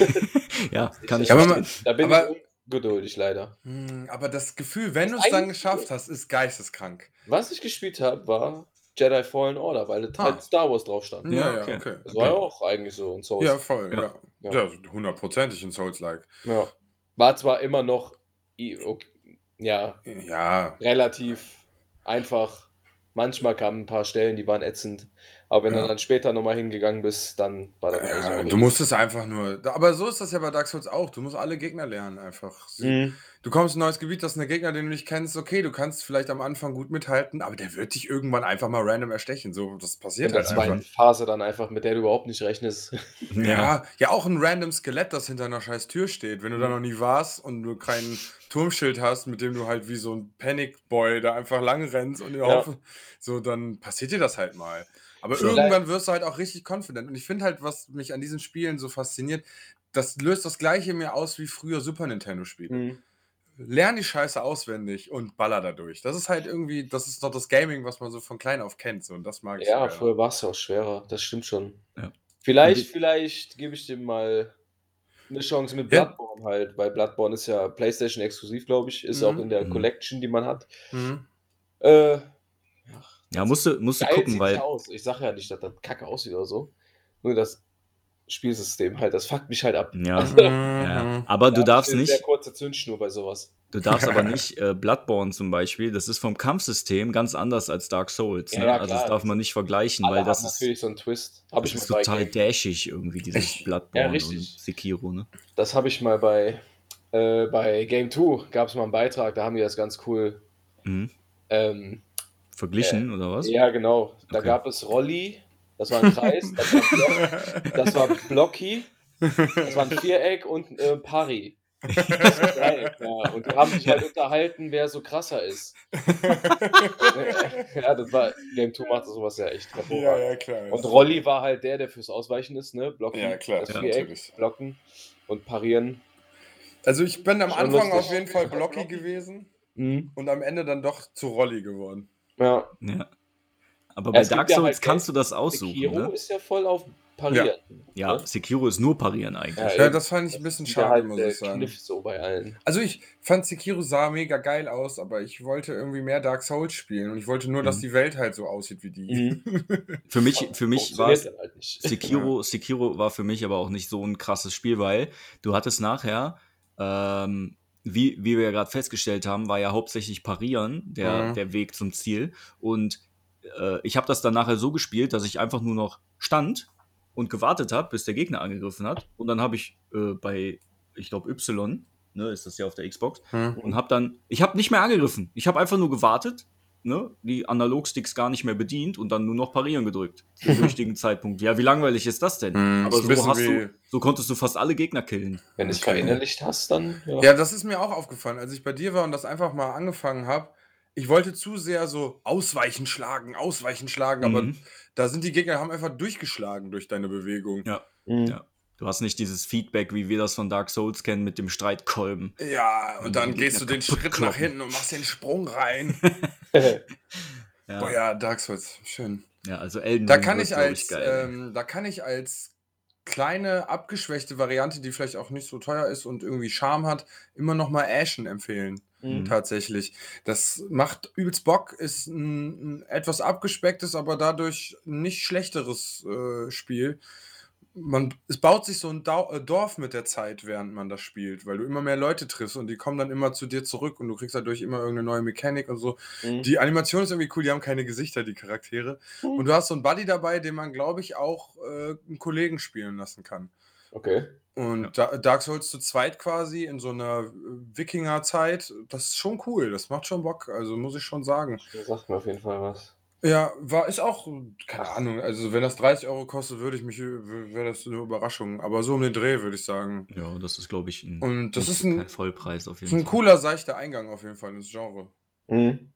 Ja, kann ich Ja, aber man- Da bin Aber- ich ungeduldig leider. Hm, aber das Gefühl, wenn du es dann geschafft hast, ist geisteskrank. Was ich gespielt habe, war Jedi Fallen Order, weil da Ah. halt Star Wars drauf stand. Ja, Ja, ja, okay. okay. Das war ja auch eigentlich so ein Souls. Ja, voll, ja. Ja. Ja, Ja. hundertprozentig ein Souls-like. Ja. War zwar immer noch i- ok- ja, Ja, relativ einfach. Manchmal kamen ein paar Stellen, die waren ätzend. Aber wenn Ja. du dann später nochmal hingegangen bist, dann war das ja auch du musst es einfach nur. Aber so ist das ja bei Dark Souls auch. Du musst alle Gegner lernen einfach. Mhm. Du kommst in ein neues Gebiet, das ist ein Gegner, den du nicht kennst. Okay, du kannst vielleicht am Anfang gut mithalten, aber der wird dich irgendwann einfach mal random erstechen. So, das In passiert der halt einfach. zweiten Phase dann einfach, mit der du überhaupt nicht rechnest. Ja, ja, auch ein random Skelett, das hinter einer scheiß Tür steht. Wenn du da noch nie warst und du kein Turmschild hast, mit dem du halt wie so ein Panic Boy da einfach lang rennst und Ja. ja. so, dann passiert dir das halt mal. Aber Vielleicht- irgendwann wirst du halt auch richtig confident. Und ich finde halt, was mich an diesen Spielen so fasziniert, das löst das gleiche mir aus wie früher Super Nintendo-Spiele. Mhm. Lern die Scheiße auswendig und baller dadurch. Das ist halt irgendwie, das ist doch das Gaming, was man so von klein auf kennt. So, und das mag ich Ja, so früher war es ja auch schwerer, das stimmt schon. Ja. Vielleicht, vielleicht gebe ich dem mal eine Chance mit Ja. Bloodborne halt, weil Bloodborne ist ja PlayStation exklusiv, glaube ich, ist Mhm. auch in der Mhm. Collection, die man hat. Mhm. Äh, Ja, musst du, musst du gucken, weil aus. Ich sage ja nicht, dass das kacke aussieht oder so. Nur das Spielsystem halt. Das fuckt mich halt ab. Ja. Also, ja. Aber da du hab darfst nicht, sehr kurze Zündschnur bei sowas. du darfst aber nicht äh, Bloodborne zum Beispiel, das ist vom Kampfsystem ganz anders als Dark Souls. Ja, Ne? ja, also das darf man nicht vergleichen, Alle weil das ist, natürlich so einen Twist. Habe das ich ist mal total bei, dashig irgendwie, dieses? Bloodborne Ja, und. Sekiro, ne? das habe ich mal bei, äh, bei Game 2 gab es mal einen Beitrag, da haben die das ganz cool. Mhm. Ähm, Verglichen, oder was? ja, genau. Da Okay. gab es Rolli, das war ein Kreis, das war, Block, das war Blocky, das war ein Viereck und äh, Pari. Das war geil, ja. Und die haben sich halt unterhalten, wer so krasser ist. ja, das war, Game 2 macht sowas ja echt Ja, ja, klar. Und Rolli war halt der, der fürs Ausweichen ist, ne? Blocken, Ja, klar, das ja, Viereck, natürlich. blocken und parieren. Also ich bin am Schon Anfang lustig. auf jeden Fall Blocky gewesen Mhm. und am Ende dann doch zu Rolli geworden. Ja. Ja. Aber Ja, bei Dark ja Souls halt kannst du das aussuchen, Sekiro ne? ist ja voll auf Parieren. Ja, ne? Sekiro ist nur parieren eigentlich. Ja, Ja, das fand ich ein bisschen ja schade, halt muss ich sagen. So bei allen. Also ich fand Sekiro sah mega geil aus, aber ich wollte irgendwie mehr Dark Souls spielen und ich wollte nur, dass Mhm. die Welt halt so aussieht wie die. Für mich, für mich war es halt. Sekiro, Sekiro war für mich aber auch nicht so ein krasses Spiel, weil du hattest nachher, ähm, wie, wie wir ja gerade festgestellt haben, war ja hauptsächlich Parieren der, Mhm. der Weg zum Ziel. Und äh, ich habe das dann nachher so gespielt, dass ich einfach nur noch stand und gewartet habe, bis der Gegner angegriffen hat. Und dann habe ich äh, bei, ich glaube, Y, ne, ist das ja auf der Xbox, Hm. und habe dann, ich habe nicht mehr angegriffen. Ich habe einfach nur gewartet, ne, die Analogsticks gar nicht mehr bedient und dann nur noch parieren gedrückt. Zum richtigen Zeitpunkt. Ja, wie langweilig ist das denn? Hm, Aber so, hast du, so konntest du fast alle Gegner killen. Wenn du es verinnerlicht hast, dann. Ja. Ja, das ist mir auch aufgefallen, als ich bei dir war und das einfach mal angefangen habe. Ich wollte zu sehr so ausweichen schlagen, ausweichen schlagen, aber Mhm. da sind die Gegner haben einfach durchgeschlagen durch deine Bewegung. Ja. Mhm. Ja. Du hast nicht dieses Feedback, wie wir das von Dark Souls kennen, mit dem Streitkolben. Ja, Und und dann die gehst du den Schritt nach hinten und machst den Sprung rein. Ja, Boah, ja, Dark Souls, schön. ja also Elden Da Ring kann ich als, geil. ähm, da kann ich als kleine abgeschwächte Variante, die vielleicht auch nicht so teuer ist und irgendwie Charme hat, immer noch mal Ashen empfehlen. Mhm. Tatsächlich. Das macht übelst Bock, ist ein, ein etwas abgespecktes, aber dadurch nicht schlechteres äh, Spiel. Man, es baut sich so ein äh, Dorf mit der Zeit, während man das spielt, weil du immer mehr Leute triffst und die kommen dann immer zu dir zurück und du kriegst dadurch immer irgendeine neue Mechanik und so. Mhm. Die Animation ist irgendwie cool, die haben keine Gesichter, die Charaktere. Und du hast so einen Buddy dabei, den man, glaube ich, auch äh, einen Kollegen spielen lassen kann. Okay. Und Da- Dark Souls zu zweit quasi in so einer äh, Wikinger-Zeit, das ist schon cool, das macht schon Bock, also muss ich schon sagen. Das sagt mir auf jeden Fall was. Ja, war, ist auch, keine Ahnung, also wenn das 30 Euro kostet, würde ich mich, wäre das eine Überraschung. Aber so um den Dreh, würde ich sagen. Ja, das ist, glaube ich, ein, Und das ist ein, kein Vollpreis auf ist jeden ein Fall. cooler, seichter Eingang auf jeden Fall ins Genre. Mhm.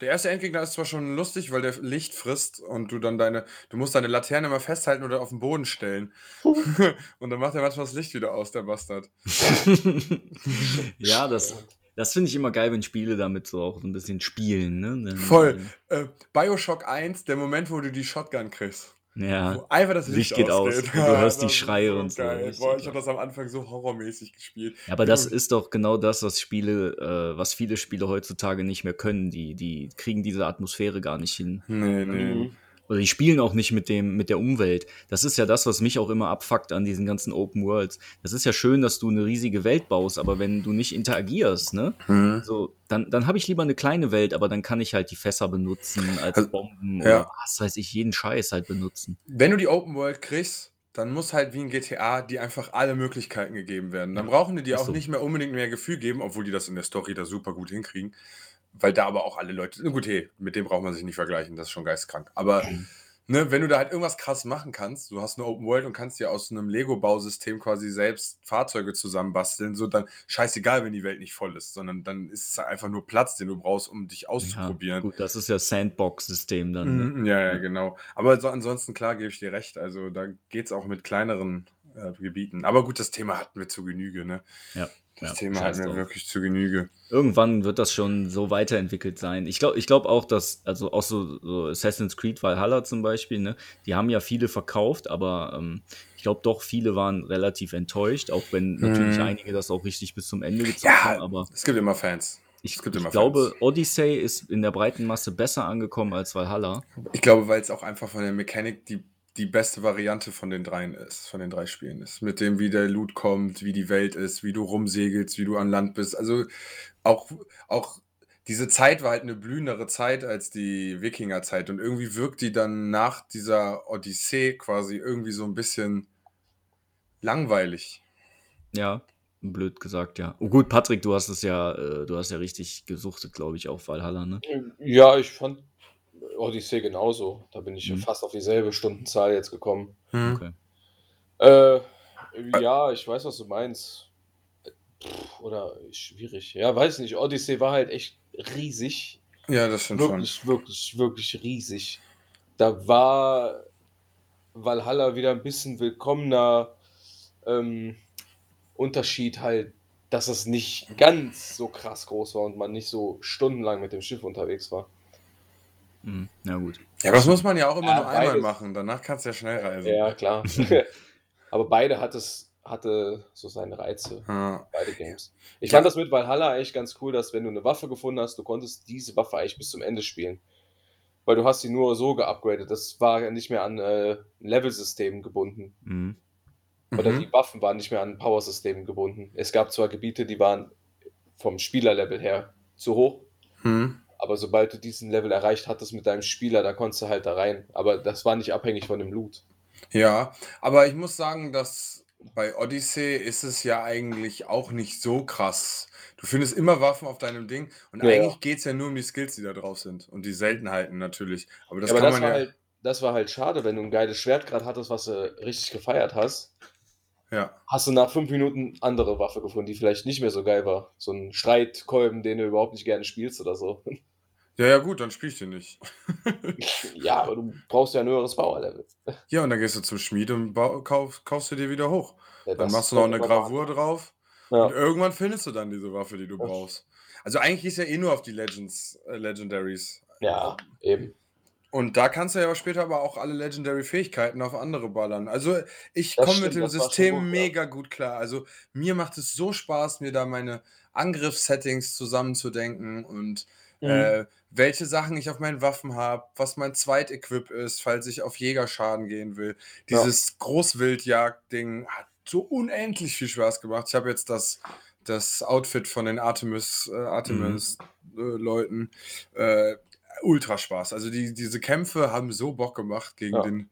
Der erste Endgegner ist zwar schon lustig, weil der Licht frisst und du dann deine, du musst deine Laterne immer festhalten oder auf den Boden stellen. und dann macht er manchmal das Licht wieder aus, der Bastard. ja, das, das finde ich immer geil, wenn Spiele damit so auch so ein bisschen spielen. Ne? Dann, Voll. Äh, Bioshock 1, der Moment, wo du die Shotgun kriegst. Ja. Wo einfach das Licht, Licht geht aus und du hörst die Schreie und so. Geil. Richtig Boah, ich habe das am Anfang so horrormäßig gespielt. Ja, aber das ist doch genau das, was Spiele, äh, was viele Spiele heutzutage nicht mehr können. Die, die kriegen diese Atmosphäre gar nicht hin. Nee, nee. Mhm. Oder die spielen auch nicht mit dem, mit der Umwelt. Das ist ja das, was mich auch immer abfuckt an diesen ganzen Open Worlds. Das ist ja schön, dass du eine riesige Welt baust, aber wenn du nicht interagierst, ne, Hm. so, dann, dann habe ich lieber eine kleine Welt, aber dann kann ich halt die Fässer benutzen als Also, Bomben ja. oder was weiß ich, jeden Scheiß halt benutzen. Wenn du die Open World kriegst, dann muss halt wie ein GTA die einfach alle Möglichkeiten gegeben werden. Dann brauchen die dir auch so. nicht mehr unbedingt mehr Gefühl geben, obwohl die das in der Story da super gut hinkriegen. Weil da aber auch alle Leute, na gut, hey, mit dem braucht man sich nicht vergleichen, das ist schon geistkrank. Aber Mhm. ne, wenn du da halt irgendwas krass machen kannst, du hast eine Open World und kannst dir aus einem Lego-Bausystem quasi selbst Fahrzeuge zusammenbasteln, so dann scheißegal, wenn die Welt nicht voll ist, sondern dann ist es einfach nur Platz, den du brauchst, um dich Ja, auszuprobieren. gut, das ist ja Sandbox-System dann. Ne? Mhm, ja, ja, genau. Aber so, ansonsten, klar, gebe ich dir recht. Also da geht es auch mit kleineren äh, Gebieten. Aber gut, das Thema hatten wir zu Genüge, ne? Ja, Das ja, Thema hatten wir wirklich zu Genüge. Irgendwann wird das schon so weiterentwickelt sein. Ich glaube ich glaub auch, dass, also auch so, so Assassin's Creed Valhalla zum Beispiel, ne, die haben ja viele verkauft, aber ähm, ich glaube doch, viele waren relativ enttäuscht, auch wenn natürlich Mhm. einige das auch richtig bis zum Ende gezockt Ja, haben. Aber es gibt immer Fans. ich, es gibt ich glaube. Odyssey ist in der breiten Masse besser angekommen als Valhalla. Ich glaube, weil es auch einfach von der Mechanik die die beste Variante von den dreien ist, von den drei Spielen ist. Mit dem, wie der Loot kommt, wie die Welt ist, wie du rumsegelst, wie du an Land bist. Also auch, auch diese Zeit war halt eine blühendere Zeit als die Wikingerzeit. Und irgendwie wirkt die dann nach dieser Odyssee quasi irgendwie so ein bisschen langweilig. Ja, blöd gesagt, ja. Oh gut, Patrick, du hast es ja, äh, du hast ja richtig gesuchtet, glaube ich, auf Valhalla, ne? Ja, ich fand Odyssey genauso. Da bin ich Mhm. fast auf dieselbe Stundenzahl jetzt gekommen. Hm. Okay. Äh, ja, ich weiß, was du meinst. Pff, Oder schwierig. Ja, weiß nicht. Odyssey war halt echt riesig. Ja, das stimmt schon. Wirklich, wirklich, wirklich riesig. Da war Valhalla wieder ein bisschen willkommener ähm, Unterschied halt, dass es nicht ganz so krass groß war und man nicht so stundenlang mit dem Schiff unterwegs war. Mhm. Ja, gut. Ja, das muss man ja auch immer Ja, nur einmal beides. machen. Danach kannst du ja schnell reisen. Ja, klar. Aber beide hat es, hatte so seine Reize. Ja. Beide Games. Ich Ja. fand das mit Valhalla echt ganz cool, dass wenn du eine Waffe gefunden hast, du konntest diese Waffe eigentlich bis zum Ende spielen. Weil du hast sie nur so geupgradet. Das war nicht mehr an äh, Level-System gebunden. Mhm. Oder Mhm. die Waffen waren nicht mehr an Power-System gebunden. Es gab zwar Gebiete, die waren vom Spielerlevel her zu hoch, Hm. Aber sobald du diesen Level erreicht hattest mit deinem Spieler, da konntest du halt da rein. Aber das war nicht abhängig von dem Loot. Ja, aber ich muss sagen, dass bei Odyssey ist es ja eigentlich auch nicht so krass. Du findest immer Waffen auf deinem Ding und Ja, ja. eigentlich geht es ja nur um die Skills, die da drauf sind und die Seltenheiten natürlich. Aber das Ja, aber kann das man war, ja. halt, das war halt schade, wenn du ein geiles Schwert gerade hattest, was du richtig gefeiert hast. Ja. Hast du nach fünf Minuten andere Waffe gefunden, die vielleicht nicht mehr so geil war. So ein Streitkolben, den du überhaupt nicht gerne spielst oder so. ja, ja, gut, dann spiel ich den nicht. ja, aber du brauchst ja ein höheres Power-Level. Ja, und dann gehst du zum Schmied und kauf, kaufst du dir wieder hoch. Ja, Dann machst du noch eine Gravur an. drauf Ja. und irgendwann findest du dann diese Waffe, die du brauchst. Also eigentlich ist ja eh nur auf die Legends, äh, Legendaries. ja, eben. Und da kannst du ja später aber auch alle Legendary-Fähigkeiten auf andere ballern. Also ich komme mit dem System gut, ja. mega gut klar. Also mir macht es so Spaß, mir da meine Angriffssettings zusammenzudenken und Mhm. äh, welche Sachen ich auf meinen Waffen habe, was mein Zweit-Equip ist, falls ich auf Jägerschaden gehen will. Ja. Dieses Großwildjagd-Ding hat so unendlich viel Spaß gemacht. Ich habe jetzt das, das Outfit von den Artemis, äh, Artemis-Leuten. Äh, ultra Spaß. Also die, diese Kämpfe haben so Bock gemacht gegen Ja. den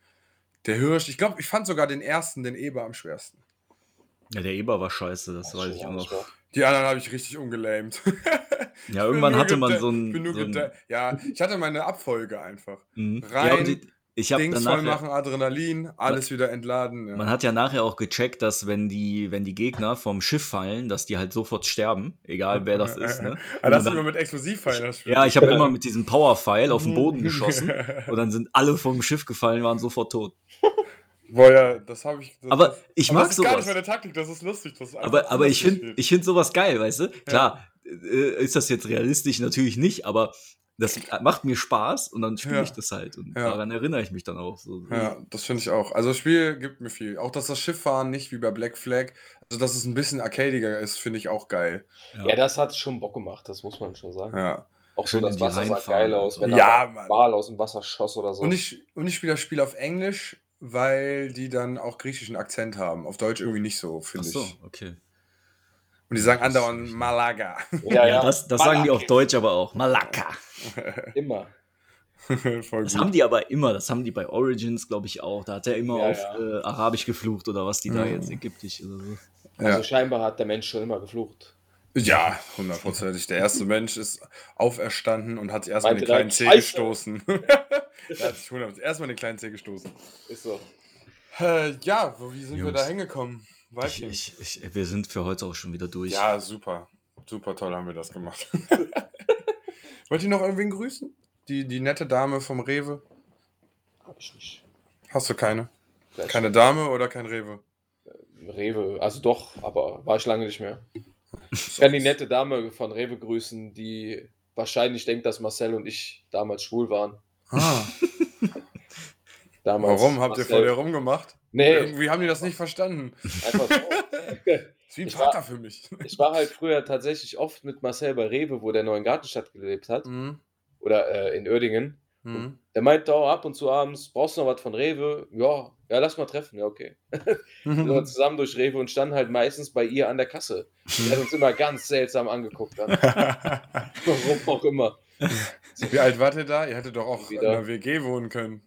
der Hirsch. Ich glaube, ich fand sogar den ersten, den Eber, am schwersten. Ja, der Eber war scheiße, das Das weiß ich auch noch. Die anderen habe ich richtig umgelähmt. Ja, irgendwann hatte man so ein. so ein ja, ich hatte meine Abfolge einfach. Mhm. rein, ja, die, ich habe Dings voll machen, Adrenalin, alles wieder entladen. Ja. Man hat ja nachher auch gecheckt, dass wenn die, wenn die Gegner vom Schiff fallen, dass die halt sofort sterben, egal wer das ist. Ne? Ah, das ist dann- immer mit Explosivpfeilen. Ja, ich habe immer mit diesem Powerpfeil auf den Boden geschossen und dann sind alle vom Schiff gefallen, waren sofort tot. Boah, ja, das habe ich. Das, Aber ich aber mag das ist gar sowas. nicht meine Taktik, das ist lustig. Das ist Aber, aber ich lustig finde spielt. ich find sowas geil, weißt du? Klar, äh, ist das jetzt realistisch? Natürlich nicht, aber das macht mir Spaß und dann spiele Ja. ich das halt. Und Ja. daran erinnere ich mich dann auch. So. Ja, das finde ich auch. Also das Spiel gibt mir viel. Auch dass das Schifffahren nicht wie bei Black Flag, also dass es ein bisschen arcadiger ist, finde ich auch geil. Ja. Ja, das hat schon Bock gemacht, das muss man schon sagen. Ja. Auch so Schön das in die Wasser sah geil aus, so. wenn Ja, da. Wal aus dem Wasser schoss oder so. Und ich, und ich spiele das Spiel auf Englisch, weil die dann auch griechischen Akzent haben. Auf Deutsch irgendwie nicht so, Ach finde so, ich. okay. Und die sagen andauernd. Malaga. Ja, das, das sagen die auf. Deutsch aber auch. Malaka. Immer. Voll Das gut. haben die aber immer, das haben die bei Origins, glaube ich, auch. Da hat er immer Ja, auf ja. Äh, Arabisch geflucht oder was die da Ja. jetzt, ägyptisch oder so. Also Ja. scheinbar hat der Mensch schon immer geflucht. ja, hundertprozentig. Der erste Mensch ist auferstanden und hat sich erstmal den kleinen Zeh gestoßen. er hat sich 100 erstmal den kleinen Zeh gestoßen. Ist so. Äh, ja, wo, wie sind wir Jungs. da hingekommen? Ich, ich, ich, wir sind für heute auch schon wieder durch. Ja, super. Super toll haben wir das gemacht. Wollt ihr noch irgendwen grüßen? Die, die nette Dame vom Rewe? Hab ich nicht. Hast du keine? Vielleicht Keine Dame oder kein Rewe? Rewe, also doch, aber war ich lange nicht mehr. Ich kann die nette Dame von Rewe grüßen, die wahrscheinlich denkt, dass Marcel und ich damals schwul waren. Ah, Damals warum habt ihr Marcel- vor der rumgemacht? Nee, Irgendwie haben die das nicht verstanden. einfach so. Ist wie ein Ich war- Vater für mich. Ich war halt früher tatsächlich oft mit Marcel bei Rewe, wo der in Gartenstadt gelebt hat. Mhm. Oder äh, in Oerdingen. Mhm. Der meint auch ab und zu abends, brauchst du noch was von Rewe? Ja, ja, lass mal treffen. Ja, okay. Sind wir zusammen durch Rewe und standen halt meistens bei ihr an der Kasse. Die hat uns immer ganz seltsam angeguckt. Dann. Warum auch immer. Wie alt wart ihr da? Ihr hättet doch auch in Wieder. einer WG wohnen können.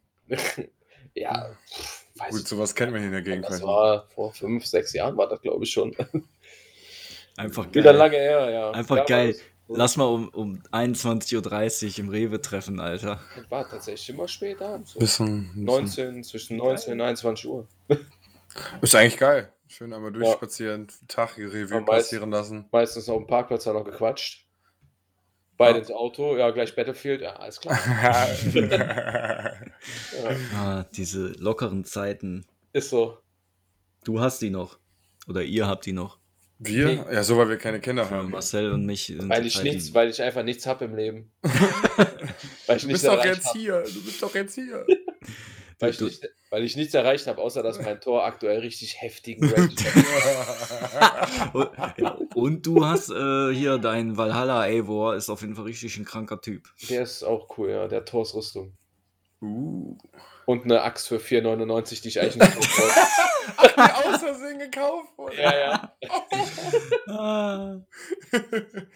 Ja, pff, weiß Gut, sowas kennt man hier in der nicht. Gegend. Das war vor fünf, sechs Jahren, war das, glaube ich, schon. Einfach Wieder geil. lange her, ja. Einfach Ja, geil. Lass mal um, um 21.30 Uhr im Rewe treffen, Alter. Das war tatsächlich immer spät abends. So Bisschen, bisschen. 19, zwischen 19 und 21 Uhr. Ist eigentlich geil. Schön einmal durchspazieren, Tag Revue passieren lassen. Meistens auf dem Parkplatz dann noch gequatscht. Beide Ja. ins Auto, ja, gleich Battlefield, ja, alles klar. Ja, Ah, diese lockeren Zeiten. ist so. Du hast die noch. Oder ihr habt die noch. wir? Ja, so, weil wir keine Kinder haben. Marcel und mich. sind Weil ich Zeiten- nichts, weil ich einfach nichts habe im Leben. weil ich Du bist doch jetzt hab. hier. Du bist doch jetzt hier. Weil ich, nicht, weil ich nichts erreicht habe, außer dass mein Tor aktuell richtig heftigen Range hat. Und, ja, und du hast äh, hier dein Valhalla Eivor, ist auf jeden Fall richtig ein kranker Typ. Der ist auch cool, ja, der Torsrüstung. uh. Und eine Axt für 4,99, die ich eigentlich nicht kaufen wollte. Die aus Versehen gekauft wurde. Ja, ja. Ah.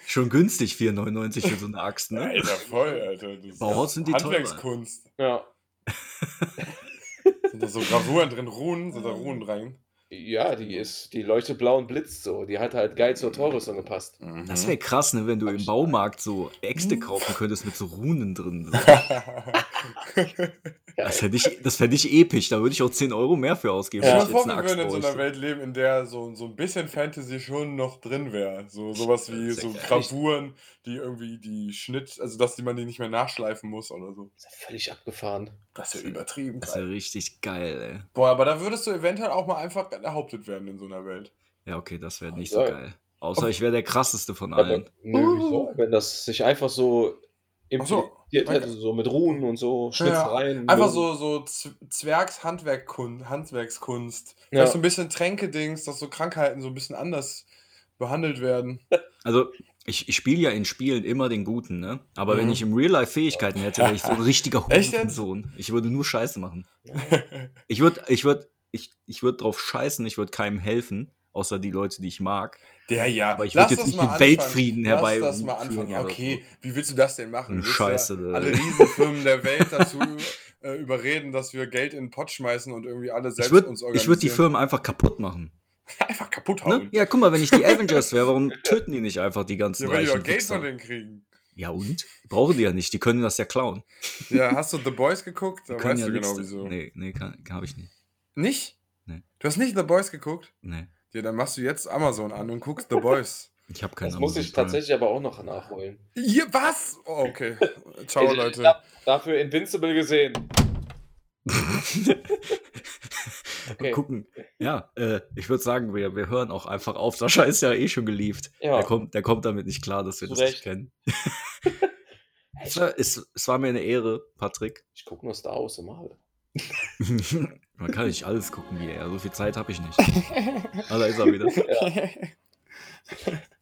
Schon günstig, 4,99 für so eine Axt, ne? Alter, voll, Alter. Bauhaus sind die teurer. Handwerkskunst. Ja, Sind da so Gravuren drin, Runen? Sind da Runen rein? ja die, ist, die leuchtet blau und blitzt so. Die hat halt geil zur Torrüstung gepasst. Das wäre krass, ne, wenn du im Baumarkt so Äxte kaufen könntest mit so Runen drin. Das fände ich, das fänd ich episch, da würde ich auch 10 Euro mehr für ausgeben. Dir ich vor, wir würden in so einer. Welt leben, in der so, so ein bisschen Fantasy schon noch drin wäre. So, sowas wie so echt- Gravuren, die irgendwie die Schnitt, also dass die man die nicht mehr nachschleifen muss oder so. Das ist ja völlig abgefahren. Das wäre übertrieben. Das wäre richtig geil, ey. Boah, aber da würdest du eventuell auch mal einfach behauptet werden in so einer Welt. Ja, okay, das wäre nicht Ja. so geil. Außer ich wäre der krasseste von Aber, allen. nö, wieso? Wenn das sich einfach so Ach so, implementiert hätte, okay. so mit Runen und so, Schnitzereien. Einfach Möwen. so, so Z- Zwergs-Handwerkkunst, Handwerkskunst. Ja. Vielleicht so ein bisschen Tränkedings, dass so Krankheiten so ein bisschen anders behandelt werden. Also, ich, ich spiele ja in Spielen immer den Guten, ne? Aber wenn Mhm. ich im Real Life Fähigkeiten hätte, wäre ich so ein richtiger? Hurensohn. Ich würde nur Scheiße machen. Ich würde, ich würde, ich, ich würde drauf scheißen, ich würde keinem helfen, außer die Leute, die ich mag. Der ja. Aber ich Lass würd jetzt nicht den. Weltfrieden Lass herbei- das mal anfangen. Okay, wie willst du das denn machen? Du Scheiße, Ja alle Riesenfirmen der Welt dazu äh, überreden, dass wir Geld in den Pott schmeißen und irgendwie alle selbst Ich würde uns ich würd die organisieren? Firmen einfach kaputt machen. einfach kaputt Ne? hauen. Ja, guck mal, wenn ich die Avengers wäre, warum töten die nicht einfach die ganzen Ja, weil die doch reichen Geld von denen kriegen. Ja und? Brauchen die ja nicht, die können das ja klauen. Ja, hast du The Boys geguckt? Die Da weißt ja du genau wieso. Nee, nee, kann, habe ich nicht. Nicht? Nee. Du hast nicht The Boys geguckt? Nee. Ja, dann machst du jetzt Amazon an und guckst The Boys. Ich habe keine Das muss ich tatsächlich aber auch noch nachholen. Hier, was? Oh, okay. Ciao, Ich- Leute. Ich hab dafür Invincible gesehen. Okay. Gucken. Ja, äh, ich würde sagen, wir, wir hören auch einfach auf. Sascha ist ja eh schon gelieft. Ja. Der, kommt, der kommt damit nicht klar, dass wir Zu das nicht Recht. kennen. es, war, es, es war mir eine Ehre, Patrick. Ich gucke nur Star Wars immer. Man kann nicht alles gucken wie er. So viel Zeit habe ich nicht. Ah, da ist er wieder.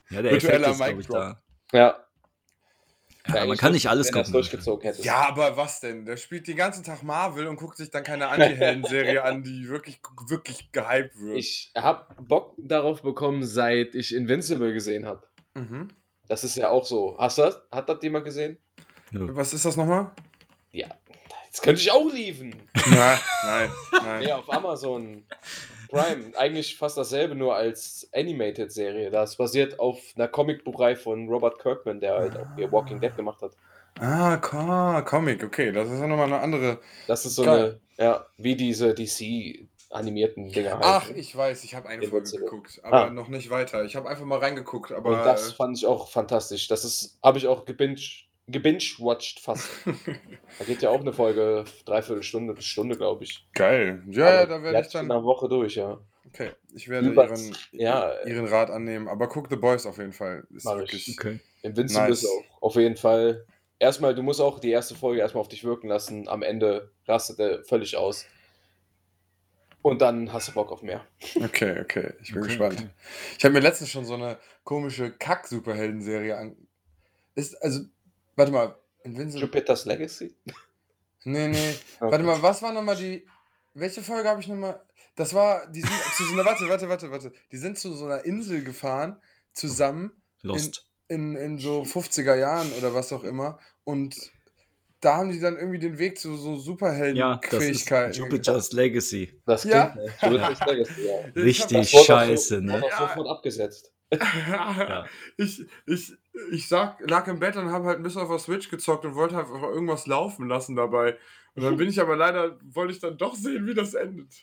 Ja, der Effekt Virtueller ist, glaube ich, da. Ja. Ja, man kann nicht alles wenn gucken. durchgezogen hätte. Ja, aber was denn? Der spielt den ganzen Tag Marvel und guckt sich dann keine Anti-Helden-Serie an, die wirklich, wirklich gehypt wird. Ich habe Bock darauf bekommen, seit ich Invincible gesehen habe. Mhm. Das ist ja auch so. Hast du das? Hat das jemand gesehen? Nö. Was ist das nochmal? Ja. Jetzt könnte ich auch liefen. Nein, nein, nein. Nee, auf Amazon Prime. Eigentlich fast dasselbe, nur als Animated-Serie. Das basiert auf einer Comicbuchreihe von Robert Kirkman, der halt auch hier Walking Dead gemacht hat. Ah, Co Comic, okay. Das ist ja nochmal eine andere. Das ist so Geil. eine, ja, wie diese DC-animierten Dinger halt. Ach, ich weiß, ich habe eine Folge geguckt, aber Ah. noch nicht weiter. Ich habe einfach mal reingeguckt, aber. Und das fand ich auch fantastisch. Das ist, habe ich auch gebinge, gebinge-watched fast. Da geht ja auch eine Folge, dreiviertel Stunde bis Stunde, glaube ich. Geil. Ja, ja, da werde ich sich in dann. einer Woche durch, ja. Okay, ich werde Über- ihren, ja, ihren Rat annehmen. Aber guck The Boys auf jeden Fall. Ist Mach ich. wirklich. Okay. Invincible Nice. ist auch auf jeden Fall. Erstmal, du musst auch die erste Folge erstmal auf dich wirken lassen. Am Ende rastet er völlig aus. Und dann hast du Bock auf mehr. Okay, okay. Ich bin Okay, gespannt. okay. Ich habe mir letztens schon so eine komische Kack-Superhelden-Serie an. Ist, also, warte mal, Invincible. Jupiter's Legacy? Nee, nee. Okay. Warte mal, was war nochmal die. Welche Folge habe ich nochmal. Das war. Die sind zu so einer. Warte, warte, warte, warte. Die sind zu so einer Insel gefahren, zusammen, Lost. in, in so 50er Jahren oder was auch immer. Und da haben die dann irgendwie den Weg zu so ja, Superheldenfähigkeiten. Jupiter's Legacy. Das Ja. klingt, ja. Jupiter's Legacy, ja. Richtig scheiße, so, ne? Ja. sofort abgesetzt. Ja. Ich, ich, ich sag, lag im Bett und habe halt ein bisschen auf der Switch gezockt und wollte halt einfach irgendwas laufen lassen dabei. Und dann bin ich aber leider, wollte ich dann doch sehen, wie das endet.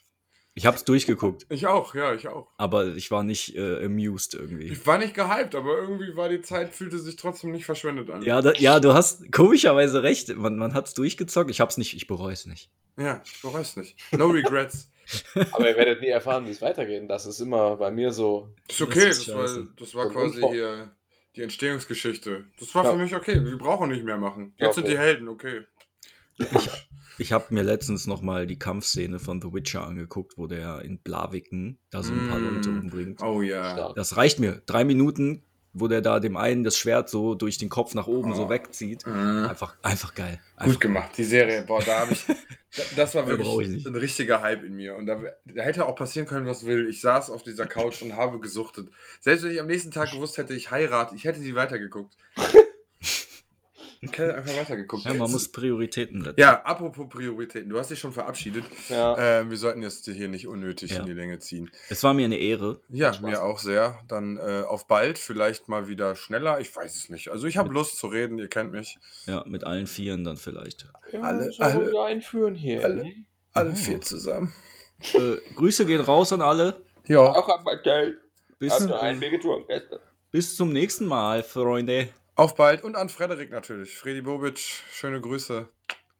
Ich hab's durchgeguckt, Ich auch, ja, ich auch. aber ich war nicht äh, amused irgendwie. Ich war nicht gehypt, aber irgendwie war die Zeit, fühlte sich trotzdem nicht verschwendet an. Ja, da, ja, du hast komischerweise recht. Man, man hat's durchgezockt. Ich hab's nicht, ich bereue es nicht. Ja, ich bereue es nicht. No regrets. Aber ihr werdet nie erfahren, wie es weitergeht. Das ist immer bei mir so. Ist okay, Das ist das, war, das war quasi hier die Entstehungsgeschichte. Das war Ja. für mich okay. Wir brauchen nicht mehr machen. Jetzt Ja, sind die Helden, okay. Ich habe mir letztens noch mal die Kampfszene von The Witcher angeguckt, wo der in Blaviken da so ein paar Mm. Leute umbringt. Oh ja. stark. Das reicht mir. Drei Minuten, wo der da dem einen das Schwert so durch den Kopf nach oben so Oh. wegzieht. Mhm. Einfach, einfach geil. Einfach Gut gemacht, die Serie. Boah, da habe ich. da- Das war wirklich ein richtiger Hype in mir. Und da, da hätte auch passieren können, was will. Ich saß auf dieser Couch und habe gesuchtet. Selbst wenn ich am nächsten Tag gewusst hätte, ich heirate, ich hätte sie weitergeguckt. Ich hätte einfach weitergeguckt. Ja, man muss Prioritäten setzen. Ja, apropos Prioritäten. Du hast dich schon verabschiedet. Ja. Äh, wir sollten jetzt hier nicht unnötig Ja. in die Länge ziehen. Es war mir eine Ehre. Ja, Spaß. mir auch sehr. Dann äh, auf bald, vielleicht mal wieder schneller. Ich weiß es nicht. Also ich habe Lust zu reden, ihr kennt mich. Ja, mit allen Vieren dann vielleicht. ja alle- alle- wieder einführen hier. alle- ne? Alle Oh. vier zusammen. Äh, Grüße gehen raus an alle. Ja. Auch am Hotel. Bis, bis zum nächsten Mal, Freunde. Auf bald und an Frederik natürlich. Fredi Bobic, schöne Grüße.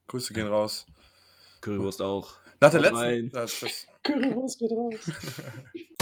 Grüße gehen raus. Currywurst auch. Nach der Haut letzten. Currywurst geht raus.